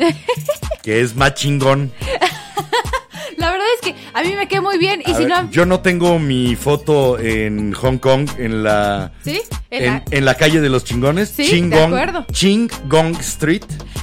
Speaker 1: que es más chingón.
Speaker 2: La verdad es que a mí me quedó muy bien. Y
Speaker 1: A
Speaker 2: si
Speaker 1: ver,
Speaker 2: no.
Speaker 1: Yo no tengo mi foto en Hong Kong, en la,
Speaker 2: ¿Sí? En
Speaker 1: en,
Speaker 2: la-
Speaker 1: en la calle de los chingones.
Speaker 2: Sí, de
Speaker 1: Chingong,
Speaker 2: acuerdo.
Speaker 1: Chingong Street.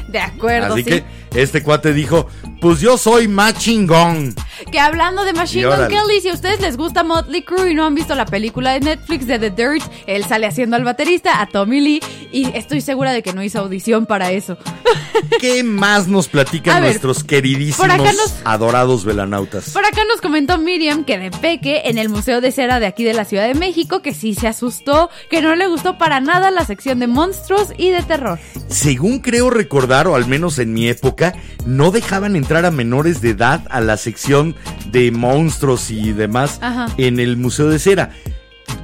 Speaker 2: De acuerdo,
Speaker 1: Así
Speaker 2: sí.
Speaker 1: que este cuate dijo, pues yo soy más chingón.
Speaker 2: Que hablando de Machine Gun. Kelly, si a ustedes les gusta Motley Crue y no han visto la película de Netflix de The Dirt, él sale haciendo al baterista, a Tommy Lee, y estoy segura de que no hizo audición para eso.
Speaker 1: ¿Qué más nos platican
Speaker 2: ver,
Speaker 1: nuestros queridísimos,
Speaker 2: nos-
Speaker 1: adorados velanautas?
Speaker 2: Por acá nos comentó Miriam que de Peque en el Museo de Cera de aquí de la Ciudad de México, que sí se asustó, que no le gustó para nada la sección de monstruos y de terror.
Speaker 1: Según creo recordar, o al menos en mi época, no dejaban entrar a menores de edad a la sección de monstruos y demás
Speaker 2: Ajá.
Speaker 1: en el Museo de Cera.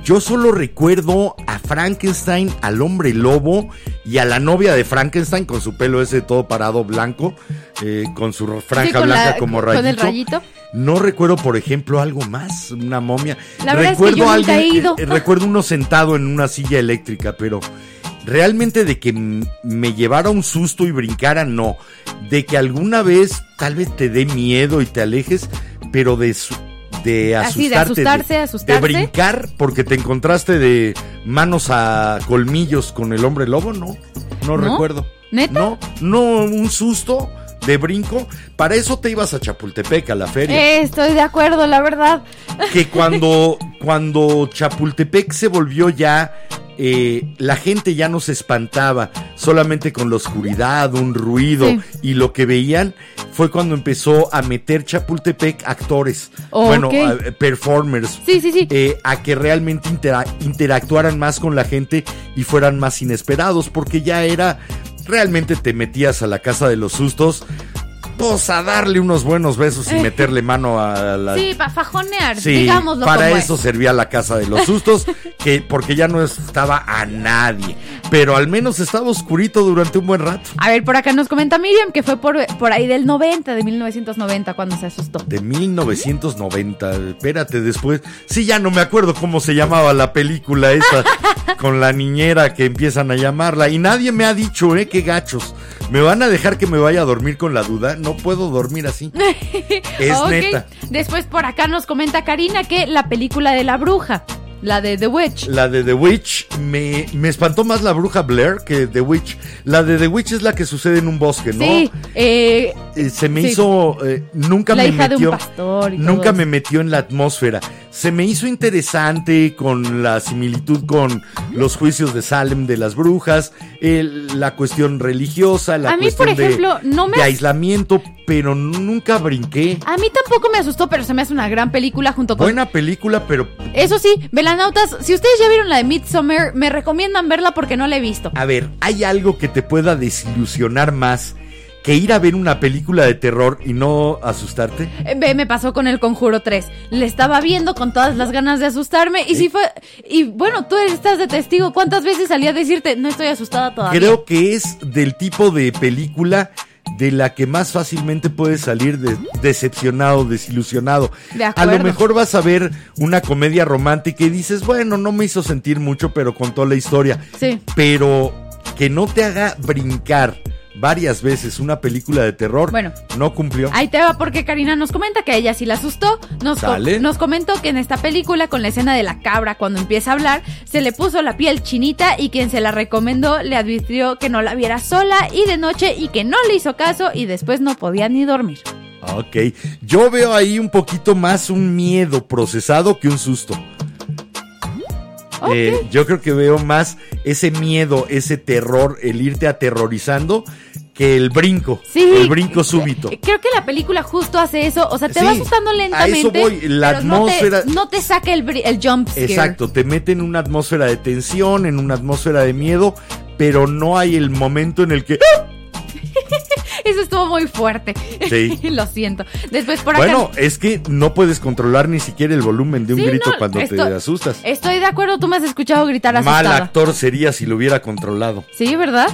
Speaker 1: Yo solo recuerdo a Frankenstein, al hombre lobo y a la novia de Frankenstein con su pelo ese todo parado blanco, eh, con su franja
Speaker 2: con
Speaker 1: blanca
Speaker 2: la-
Speaker 1: como
Speaker 2: con
Speaker 1: rayito.
Speaker 2: el rayito.
Speaker 1: No recuerdo, por ejemplo, algo más, una momia.
Speaker 2: La verdad es que
Speaker 1: recuerdo
Speaker 2: yo
Speaker 1: a
Speaker 2: nunca he ido.
Speaker 1: eh, recuerdo uno sentado en una silla eléctrica, pero realmente de que me llevara un susto y brincara, no. De que alguna vez tal vez te dé miedo y te alejes, pero de su- de
Speaker 2: Así, de
Speaker 1: asustarte,
Speaker 2: asustarse, asustarse.
Speaker 1: de brincar porque te encontraste de manos a colmillos con el hombre lobo, no. No,
Speaker 2: ¿No?
Speaker 1: recuerdo.
Speaker 2: ¿Neta?
Speaker 1: No, no un susto de brinco, para eso te ibas a Chapultepec, a la feria.
Speaker 2: Eh, estoy de acuerdo, la verdad.
Speaker 1: que cuando, cuando Chapultepec se volvió ya, eh, la gente ya no se espantaba solamente con la oscuridad, un ruido
Speaker 2: Sí.
Speaker 1: y lo que veían fue cuando empezó a meter Chapultepec actores,
Speaker 2: Ok.
Speaker 1: bueno, a- performers.
Speaker 2: Sí, sí, sí.
Speaker 1: eh, a que realmente intera- interactuaran más con la gente y fueran más inesperados, porque ya era, realmente te metías a la casa de los sustos, a darle unos buenos besos y meterle mano a la...
Speaker 2: Sí, para fajonear,
Speaker 1: Sí,
Speaker 2: digámoslo
Speaker 1: para
Speaker 2: como
Speaker 1: eso
Speaker 2: es.
Speaker 1: servía la casa de los sustos, que porque ya no estaba a nadie, pero al menos estaba oscurito durante un buen rato.
Speaker 2: A ver, por acá nos comenta Miriam que fue por, por ahí del 90, de 1990, cuando se asustó.
Speaker 1: De 1990, espérate después. Sí, ya no me acuerdo cómo se llamaba la película esa con la niñera que empiezan a llamarla y nadie me ha dicho, eh, qué gachos. ¿Me van a dejar que me vaya a dormir con la duda? No puedo dormir así. Es neta.
Speaker 2: Después por acá nos comenta Karina que la película de la bruja, la de The Witch.
Speaker 1: La de The Witch me, me espantó más la bruja Blair que The Witch. La de The Witch es la que sucede en un bosque, ¿no?
Speaker 2: Sí, eh,
Speaker 1: Eh, se me
Speaker 2: Sí.
Speaker 1: hizo eh, nunca
Speaker 2: La
Speaker 1: me
Speaker 2: hija de un
Speaker 1: metió
Speaker 2: pastor y todo
Speaker 1: nunca me metió en la atmósfera se me hizo interesante con la similitud con los juicios de Salem de las brujas la cuestión religiosa la
Speaker 2: A mí,
Speaker 1: cuestión
Speaker 2: por
Speaker 1: de-
Speaker 2: ejemplo, no me
Speaker 1: de
Speaker 2: as-
Speaker 1: aislamiento pero nunca brinqué
Speaker 2: a mí tampoco me asustó, pero se me hace una gran película junto con...
Speaker 1: buena película pero
Speaker 2: Eso sí, velanautas, si ustedes ya vieron la de Midsommar, me recomiendan verla porque no la he visto.
Speaker 1: a ver hay algo que te pueda desilusionar más que ir a ver una película de terror y no asustarte
Speaker 2: Eh, Ve, me pasó con el Conjuro 3. Le estaba viendo con todas las ganas de asustarme y sí fue... Y bueno, tú estás de testigo. ¿Cuántas veces salí a decirte, no estoy asustada todavía?
Speaker 1: Creo que es del tipo de película de la que más fácilmente puedes salir de- decepcionado, desilusionado.
Speaker 2: De
Speaker 1: a lo mejor vas a ver una comedia romántica y dices, bueno, no me hizo sentir mucho, pero contó la historia.
Speaker 2: Sí.
Speaker 1: Pero que no te haga brincar varias veces una película de terror,
Speaker 2: Bueno.
Speaker 1: no cumplió.
Speaker 2: Ahí te va porque Karina nos comenta que a ella sí la asustó. Nos, co- nos comentó que en esta película, con la escena de la cabra cuando empieza a hablar, se le puso la piel chinita y quien se la recomendó le advirtió que no la viera sola y de noche y que no le hizo caso y después no podía ni dormir.
Speaker 1: Ok, yo veo ahí un poquito más un miedo procesado que un susto. Eh, yo creo que veo más ese miedo, ese terror, el irte aterrorizando, que el brinco,
Speaker 2: Sí.
Speaker 1: el brinco súbito.
Speaker 2: Creo que la película justo hace eso. O sea, te
Speaker 1: Sí,
Speaker 2: va asustando
Speaker 1: a
Speaker 2: lentamente.
Speaker 1: eso voy, la
Speaker 2: pero no te-
Speaker 1: atmósfera-
Speaker 2: No te, saca el, el jump scare.
Speaker 1: Exacto, te mete en una atmósfera de tensión, en una atmósfera de miedo, pero no hay el momento en el que...
Speaker 2: Eso estuvo muy fuerte.
Speaker 1: Sí.
Speaker 2: Lo siento. Después por acá.
Speaker 1: Bueno, es que no puedes controlar ni siquiera el volumen de un
Speaker 2: Sí,
Speaker 1: grito
Speaker 2: no,
Speaker 1: cuando te asustas.
Speaker 2: Estoy de acuerdo, tú me has escuchado gritar
Speaker 1: Mal
Speaker 2: asustada.
Speaker 1: actor sería si lo hubiera controlado.
Speaker 2: Sí, ¿verdad?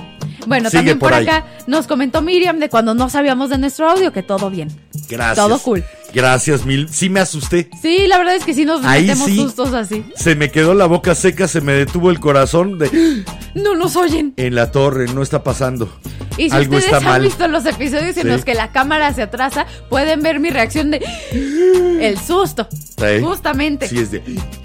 Speaker 2: Bueno,
Speaker 1: Sigue
Speaker 2: también por, acá nos comentó Miriam de cuando no sabíamos de nuestro audio que todo bien.
Speaker 1: Gracias.
Speaker 2: Todo cool.
Speaker 1: Gracias mil. Sí me asusté.
Speaker 2: Sí, la verdad es que sí nos
Speaker 1: Ahí
Speaker 2: metemos
Speaker 1: sí.
Speaker 2: sustos así.
Speaker 1: Se me quedó la boca seca, se me detuvo el corazón de
Speaker 2: No nos oyen.
Speaker 1: en la torre, no está pasando.
Speaker 2: Y si
Speaker 1: Algo
Speaker 2: ustedes han
Speaker 1: mal.
Speaker 2: visto los episodios en
Speaker 1: Sí.
Speaker 2: los que la cámara se atrasa, pueden ver mi reacción de el susto.
Speaker 1: Sí.
Speaker 2: Justamente.
Speaker 1: Sí es de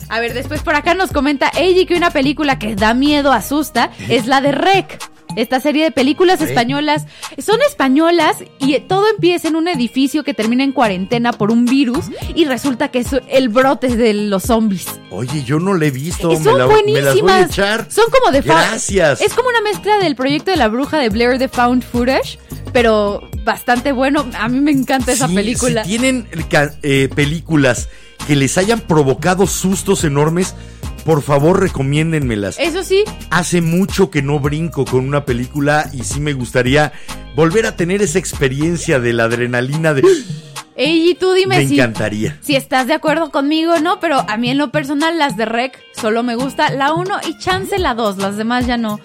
Speaker 2: A ver, después por acá nos comenta Eiji que una película que da miedo, asusta, es la de Rec. Esta serie de películas españolas son españolas y todo empieza en un edificio que termina en cuarentena por un virus y resulta que es el brote de los zombies.
Speaker 1: Oye, yo no la he visto, me,
Speaker 2: son
Speaker 1: la, me las voy a
Speaker 2: buenísimas.
Speaker 1: echar.
Speaker 2: Son como de
Speaker 1: Gracias.
Speaker 2: Es como una mezcla del proyecto de la bruja de Blair de Found Footage, pero bastante bueno. A mí me encanta esa
Speaker 1: Sí,
Speaker 2: película.
Speaker 1: Si tienen eh, películas que les hayan provocado sustos enormes, por favor recomiéndenmelas.
Speaker 2: Eso sí,
Speaker 1: Hace mucho que no brinco con una película y sí me gustaría volver a tener esa experiencia de la adrenalina de...
Speaker 2: Eiji, tú dime
Speaker 1: Me
Speaker 2: si,
Speaker 1: encantaría.
Speaker 2: si estás de acuerdo conmigo no, pero a mí en lo personal las de Rec solo me gusta la 1 y chance la 2, las demás ya no,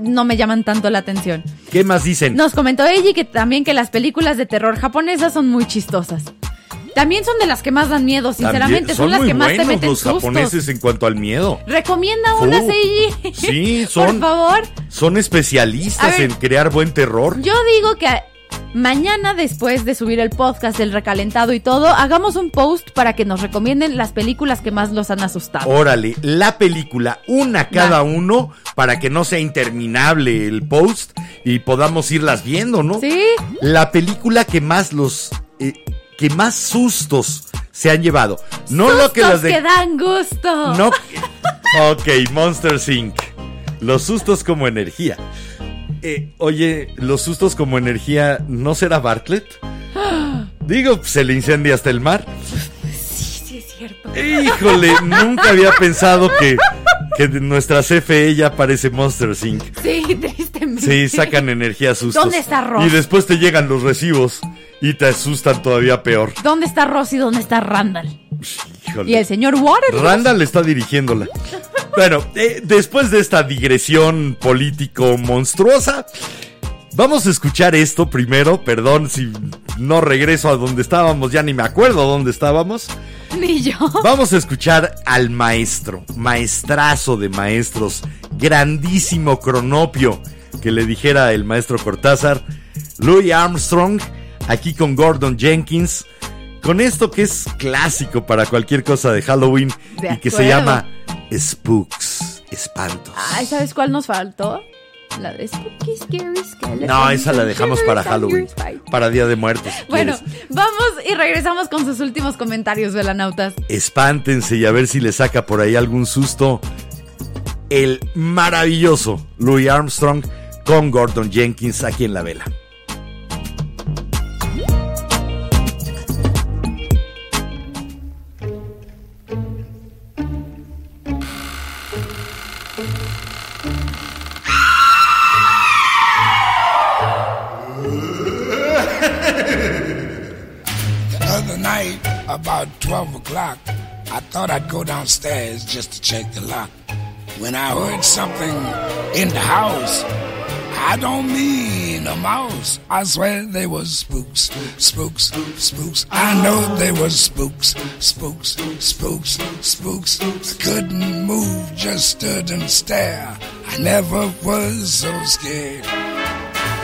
Speaker 2: no me llaman tanto la atención.
Speaker 1: ¿Qué más dicen?
Speaker 2: Nos comentó Eiji que también que las películas de terror japonesas son muy chistosas. También son de las que más dan miedo, sinceramente,
Speaker 1: También
Speaker 2: son, las
Speaker 1: muy
Speaker 2: que más te
Speaker 1: buenos
Speaker 2: meten
Speaker 1: los
Speaker 2: sustos.
Speaker 1: japoneses en cuanto al miedo.
Speaker 2: Recomienda unas,
Speaker 1: Fu.
Speaker 2: Eiji.
Speaker 1: Sí,
Speaker 2: Por
Speaker 1: son-
Speaker 2: favor.
Speaker 1: Son especialistas
Speaker 2: ver.
Speaker 1: en crear buen terror.
Speaker 2: Yo digo que mañana después de subir el podcast del recalentado y todo, hagamos un post para que nos recomienden las películas que más los han asustado.
Speaker 1: Órale, la película, una cada uno, para que no sea interminable el post y podamos irlas viendo, ¿no?
Speaker 2: ¿Sí?
Speaker 1: La película que más los. eh, que más sustos se han llevado. No lo que las de.
Speaker 2: que dan gusto.
Speaker 1: No. Ok, Monster Inc. Los sustos como energía. Eh, oye, los sustos como energía, ¿no será Bartlett? Digo, se le incendia hasta el mar.
Speaker 2: Sí, sí es cierto.
Speaker 1: Híjole, nunca había pensado que, que nuestra CFE ya parece Monster Inc.
Speaker 2: Sí, tristemente.
Speaker 1: Sí, sacan energía sustos.
Speaker 2: ¿Dónde está Ross?
Speaker 1: Y después te llegan los recibos y te asustan todavía peor.
Speaker 2: ¿Dónde está Rosy? ¿Dónde está Randall?
Speaker 1: Híjole.
Speaker 2: Y el señor Waters.
Speaker 1: Randall está dirigiéndola. Bueno, eh, después de esta digresión político monstruosa, vamos a escuchar esto primero. Perdón si no regreso a donde estábamos, ya ni me acuerdo dónde estábamos.
Speaker 2: Ni yo.
Speaker 1: Vamos a escuchar al maestro, maestrazo de maestros, grandísimo cronopio, que le dijera el maestro Cortázar, Louis Armstrong, aquí con Gordon Jenkins, con esto que es clásico para cualquier cosa de Halloween
Speaker 2: De
Speaker 1: y que se llama Spooks, espantos.
Speaker 2: Ay, ¿sabes cuál nos faltó? La de Spooky Scary Skeleton.
Speaker 1: No, esa la dejamos para Halloween, para Día de Muertos. si
Speaker 2: Bueno,
Speaker 1: quieres.
Speaker 2: vamos y regresamos con sus últimos comentarios, velanautas.
Speaker 1: espántense y a ver si le saca por ahí algún susto el maravilloso Louis Armstrong con Gordon Jenkins aquí en la vela.
Speaker 8: About 12 o'clock, I thought I'd go downstairs just to check the lock. When I heard something in the house, I don't mean a mouse. I swear they was spooks, spooks, spooks. I know they was spooks, spooks, spooks, spooks. I couldn't move, just stood and stare. I never was so scared.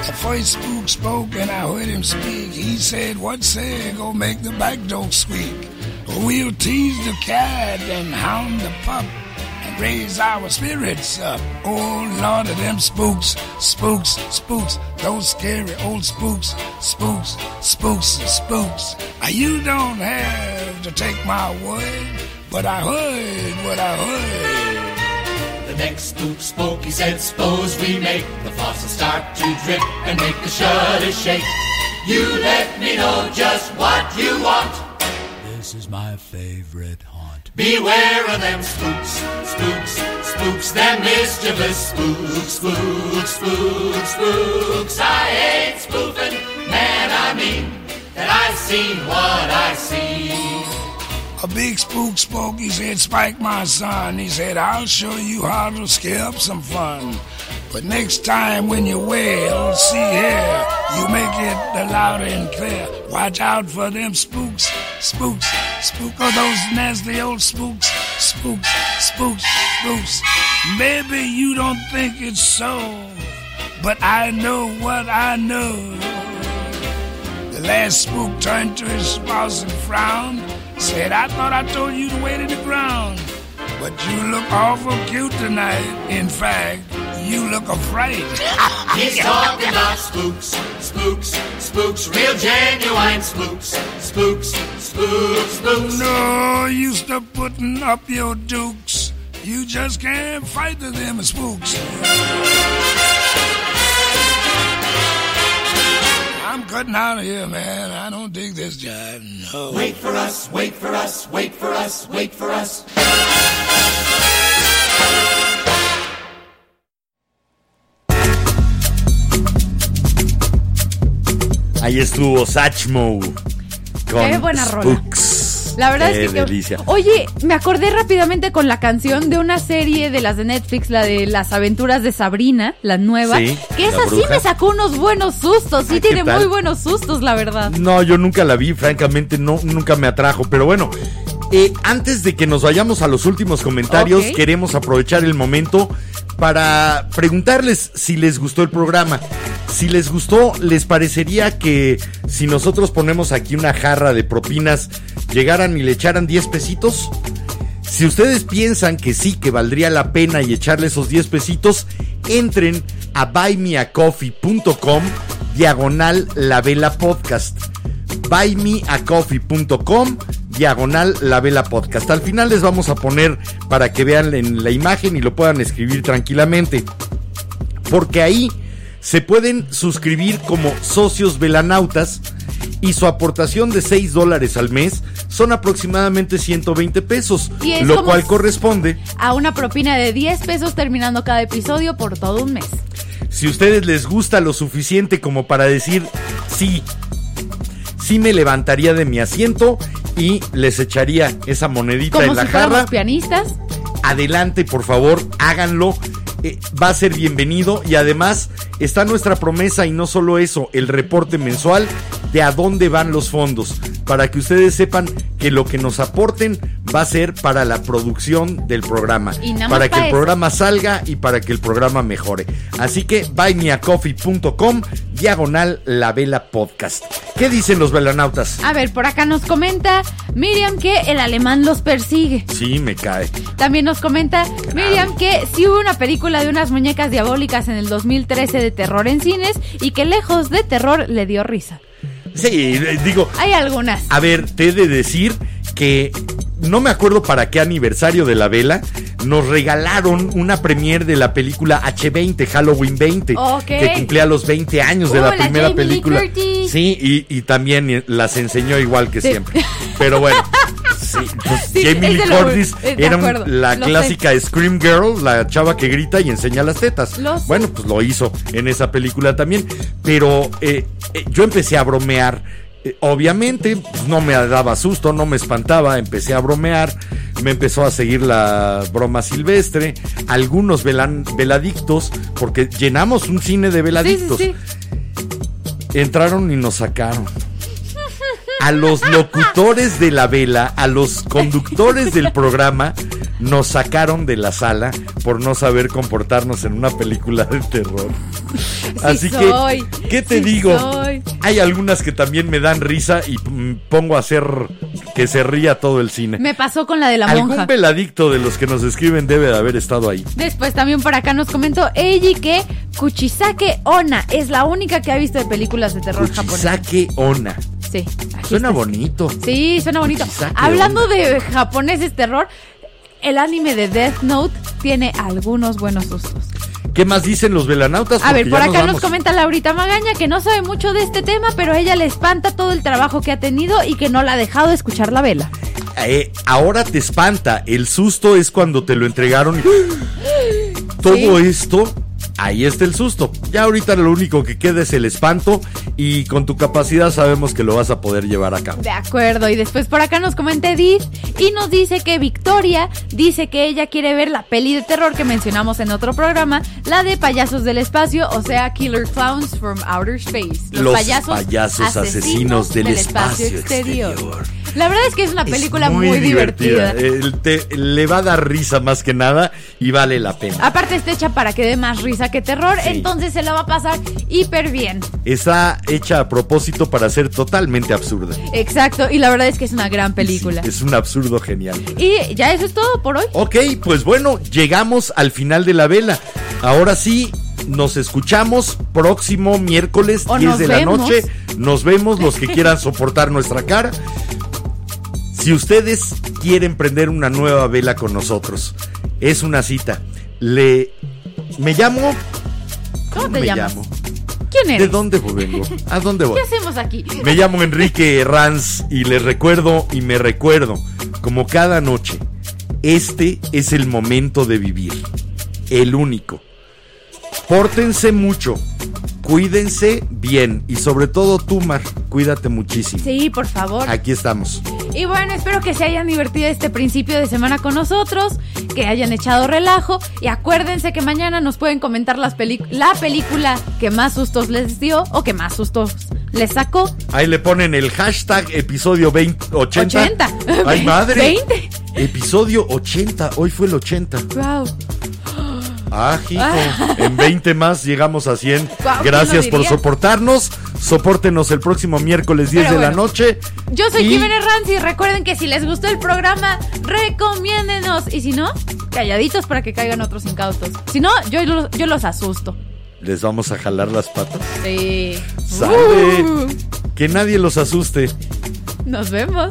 Speaker 8: The first spook spoke and I heard him speak. He said, What say, go make the back door squeak. We'll tease the cat and hound the pup and raise our spirits up. Oh, Lord of them spooks, spooks, spooks, those scary old spooks, spooks, spooks, spooks. You don't have to take my word, but I heard what I heard.
Speaker 9: The next spook spoke, he said, suppose we make the faucet start to drip and make the shutters shake. You let me know just what you want.
Speaker 4: This is my favorite haunt.
Speaker 9: Beware of them spooks, spooks, spooks, them mischievous spooks, spooks, spooks, spooks. I ain't spoofing, man, I mean that I've seen what I see.
Speaker 8: A big spook spoke, he said, Spike, my son. He said, I'll show you how to scare up some fun. But next time when you wail, see here, you make it loud and clear. Watch out for them spooks, spooks, spook of those nasty old spooks, spooks, spooks, spooks. Maybe you don't think it's so, but I know what I know. The last spook turned to his spouse and frowned. Said, I thought I told you to wait in the ground. But you look awful cute tonight. In fact, you look afraid.
Speaker 9: He's talking about spooks, spooks, spooks, real genuine spooks, spooks, spooks, spooks.
Speaker 8: No, use stop putting up your dukes. You just can't fight the them spooks. I'm cutting out of here, man. I don't dig this job. No.
Speaker 9: Wait for us, wait for us, wait for us, wait for us.
Speaker 1: Ahí estuvo Satchmo con
Speaker 2: Qué buena rola. La verdad
Speaker 1: Qué
Speaker 2: es que.
Speaker 1: delicia.
Speaker 2: Oye, me acordé rápidamente con la canción de una serie de las de Netflix, la de Las aventuras de Sabrina, la nueva.
Speaker 1: Sí,
Speaker 2: que esa sí me sacó unos buenos sustos. Sí,
Speaker 1: Ah, ¿qué
Speaker 2: tiene
Speaker 1: tal?
Speaker 2: muy buenos sustos, la verdad.
Speaker 1: No, yo nunca la vi, francamente, no, nunca me atrajo. Pero bueno, eh, antes de que nos vayamos a los últimos comentarios, queremos aprovechar el momento para preguntarles si les gustó el programa. Si les gustó, ¿les parecería que si nosotros ponemos aquí una jarra de propinas, llegaran y le echaran 10 pesitos? Si ustedes piensan que sí, que valdría la pena y echarle esos 10 pesitos, entren a buymeacoffee.com diagonal la vela podcast. buymeacoffee.com diagonal la vela podcast. Al final les vamos a poner para que vean en la imagen y lo puedan escribir tranquilamente. Porque ahí se pueden suscribir como socios velanautas y su aportación de 6 dólares al mes son aproximadamente 120 pesos, lo cual corresponde
Speaker 2: A una propina de 10 pesos terminando cada episodio por todo un mes.
Speaker 1: Si ustedes les gusta lo suficiente como para decir sí, sí me levantaría de mi asiento y les echaría esa monedita
Speaker 2: Como
Speaker 1: en la
Speaker 2: si
Speaker 1: jarra,
Speaker 2: pianistas.
Speaker 1: adelante por favor, háganlo. Eh, va a ser bienvenido y además está nuestra promesa y no solo eso, el reporte mensual de a dónde van los fondos, para que ustedes sepan que lo que nos aporten va a ser para la producción del programa,
Speaker 2: Y nada más
Speaker 1: para que el programa salga y para que el programa mejore. Así que buymeacoffee.com diagonal la vela podcast. ¿Qué dicen los velanautas?
Speaker 2: A ver, por acá nos comenta Miriam que el alemán los persigue.
Speaker 1: Sí, me cae.
Speaker 2: También nos comenta Miriam que sí hubo una película de unas muñecas diabólicas en el 2013 de terror en cines y que lejos de terror le dio risa.
Speaker 1: Sí, eh, digo,
Speaker 2: Hay algunas.
Speaker 1: A ver, te he de decir que no me acuerdo para qué aniversario de la vela nos regalaron una premiere de la película H20, Halloween 20,
Speaker 2: Ok.
Speaker 1: que cumplía los 20 años de
Speaker 2: Uh,
Speaker 1: la
Speaker 2: la
Speaker 1: primera
Speaker 2: Jamie
Speaker 1: película. Sí, y, y también las enseñó igual que
Speaker 2: Sí.
Speaker 1: siempre. Pero bueno, pues,
Speaker 2: Sí,
Speaker 1: Jamie Lee Curtis era
Speaker 2: acuerdo,
Speaker 1: la clásica Scream Girl, la chava que grita y enseña las tetas.
Speaker 2: Lo.
Speaker 1: Bueno, pues lo hizo en esa película también. Pero eh, eh, yo empecé a bromear. Eh, obviamente, pues, no me daba susto, no me espantaba, empecé a bromear, me empezó a seguir la broma silvestre, algunos velan, veladictos, porque llenamos un cine de
Speaker 2: sí,
Speaker 1: veladictos.
Speaker 2: sí.
Speaker 1: Entraron y nos sacaron. A los locutores de la vela, a los conductores del programa, nos sacaron de la sala por no saber comportarnos en una película de terror. Así
Speaker 2: soy,
Speaker 1: que, ¿qué te
Speaker 2: sí
Speaker 1: digo?
Speaker 2: soy.
Speaker 1: Hay algunas que también me dan risa y pongo a hacer que se ría todo el cine.
Speaker 2: Me pasó con la de la
Speaker 1: Algún
Speaker 2: monja.
Speaker 1: veladicto de los que nos escriben debe de haber estado ahí.
Speaker 2: Después también por acá nos comentó Eiji que Kuchisake Ona es la única que ha visto de películas de terror japonés.
Speaker 1: Kuchisake Ona.
Speaker 2: Sí. aquí
Speaker 1: Suena bonito.
Speaker 2: Sí, suena bonito. Hablando de japoneses terror, el anime de Death Note tiene algunos buenos sustos.
Speaker 1: ¿Qué más dicen los velanautas?
Speaker 2: A ver, por acá nos comenta Laurita Magaña que no sabe mucho de este tema, pero a ella le espanta todo el trabajo que ha tenido y que no la ha dejado de escuchar la vela.
Speaker 1: Eh, ahora te espanta. El susto es cuando te lo entregaron todo esto. Ahí está el susto. Ya ahorita lo único que queda es el espanto y con tu capacidad sabemos que lo vas a poder llevar a cabo.
Speaker 2: De acuerdo, y después por acá nos comenta Edith y nos dice que Victoria dice que ella quiere ver la peli de terror que mencionamos en otro programa, la de payasos del espacio, o sea, Killer Clowns from Outer Space.
Speaker 1: Los payasos asesinos del espacio exterior.
Speaker 2: La verdad es que es una película
Speaker 1: Es
Speaker 2: muy, divertida.
Speaker 1: Te- le va a dar risa más que nada y vale la pena.
Speaker 2: Aparte está hecha para que dé más risa que terror,
Speaker 1: Sí.
Speaker 2: entonces se la va a pasar hiper bien.
Speaker 1: Está hecha a propósito para ser totalmente absurda.
Speaker 2: Exacto, y la verdad es que es una gran película.
Speaker 1: Sí, es un absurdo genial.
Speaker 2: Y ya eso es todo por hoy.
Speaker 1: Ok, pues bueno, llegamos al final de la vela. Ahora sí, nos escuchamos próximo miércoles
Speaker 2: O
Speaker 1: 10
Speaker 2: nos
Speaker 1: de la noche. Nos vemos los que quieran soportar nuestra cara. Si ustedes quieren prender una nueva vela con nosotros, es una cita. Le me llamo
Speaker 2: ¿Cómo te
Speaker 1: me
Speaker 2: llamas?
Speaker 1: llamo?
Speaker 2: ¿Quién
Speaker 1: ¿De
Speaker 2: eres?
Speaker 1: dónde vengo? ¿A dónde voy?
Speaker 2: ¿Qué hacemos aquí?
Speaker 1: Me llamo Enrique Ranz y les recuerdo y me recuerdo, como cada noche, este es el momento de vivir, el único. Pórtense mucho, cuídense bien y sobre todo tú, Mar, cuídate muchísimo.
Speaker 2: Sí, por favor.
Speaker 1: Aquí estamos.
Speaker 2: Y bueno, espero que se hayan divertido este principio de semana con nosotros, que hayan echado relajo y acuérdense que mañana nos pueden comentar las la película que más sustos les dio o que más sustos les sacó.
Speaker 1: Ahí le ponen el hashtag episodio 20, 80.
Speaker 2: 80.
Speaker 1: ¡Ay, madre!
Speaker 2: 20.
Speaker 1: Episodio 80, hoy fue el 80.
Speaker 2: Wow.
Speaker 1: Ah, hijo. En 20 más llegamos a 100.
Speaker 2: Guau, ¿quién
Speaker 1: Gracias por soportarnos. Sopórtenos el próximo miércoles 10
Speaker 2: Pero
Speaker 1: de la noche.
Speaker 2: Yo soy
Speaker 1: Y
Speaker 2: Jiménez Ranzi. Recuerden que si les gustó el programa, recomiéndenos. Y si no, calladitos para que caigan otros incautos. Si no, yo, los- yo los asusto.
Speaker 1: Les vamos a jalar las patas.
Speaker 2: Sí.
Speaker 1: Sale.
Speaker 2: Uh,
Speaker 1: Que nadie los asuste.
Speaker 2: nos vemos.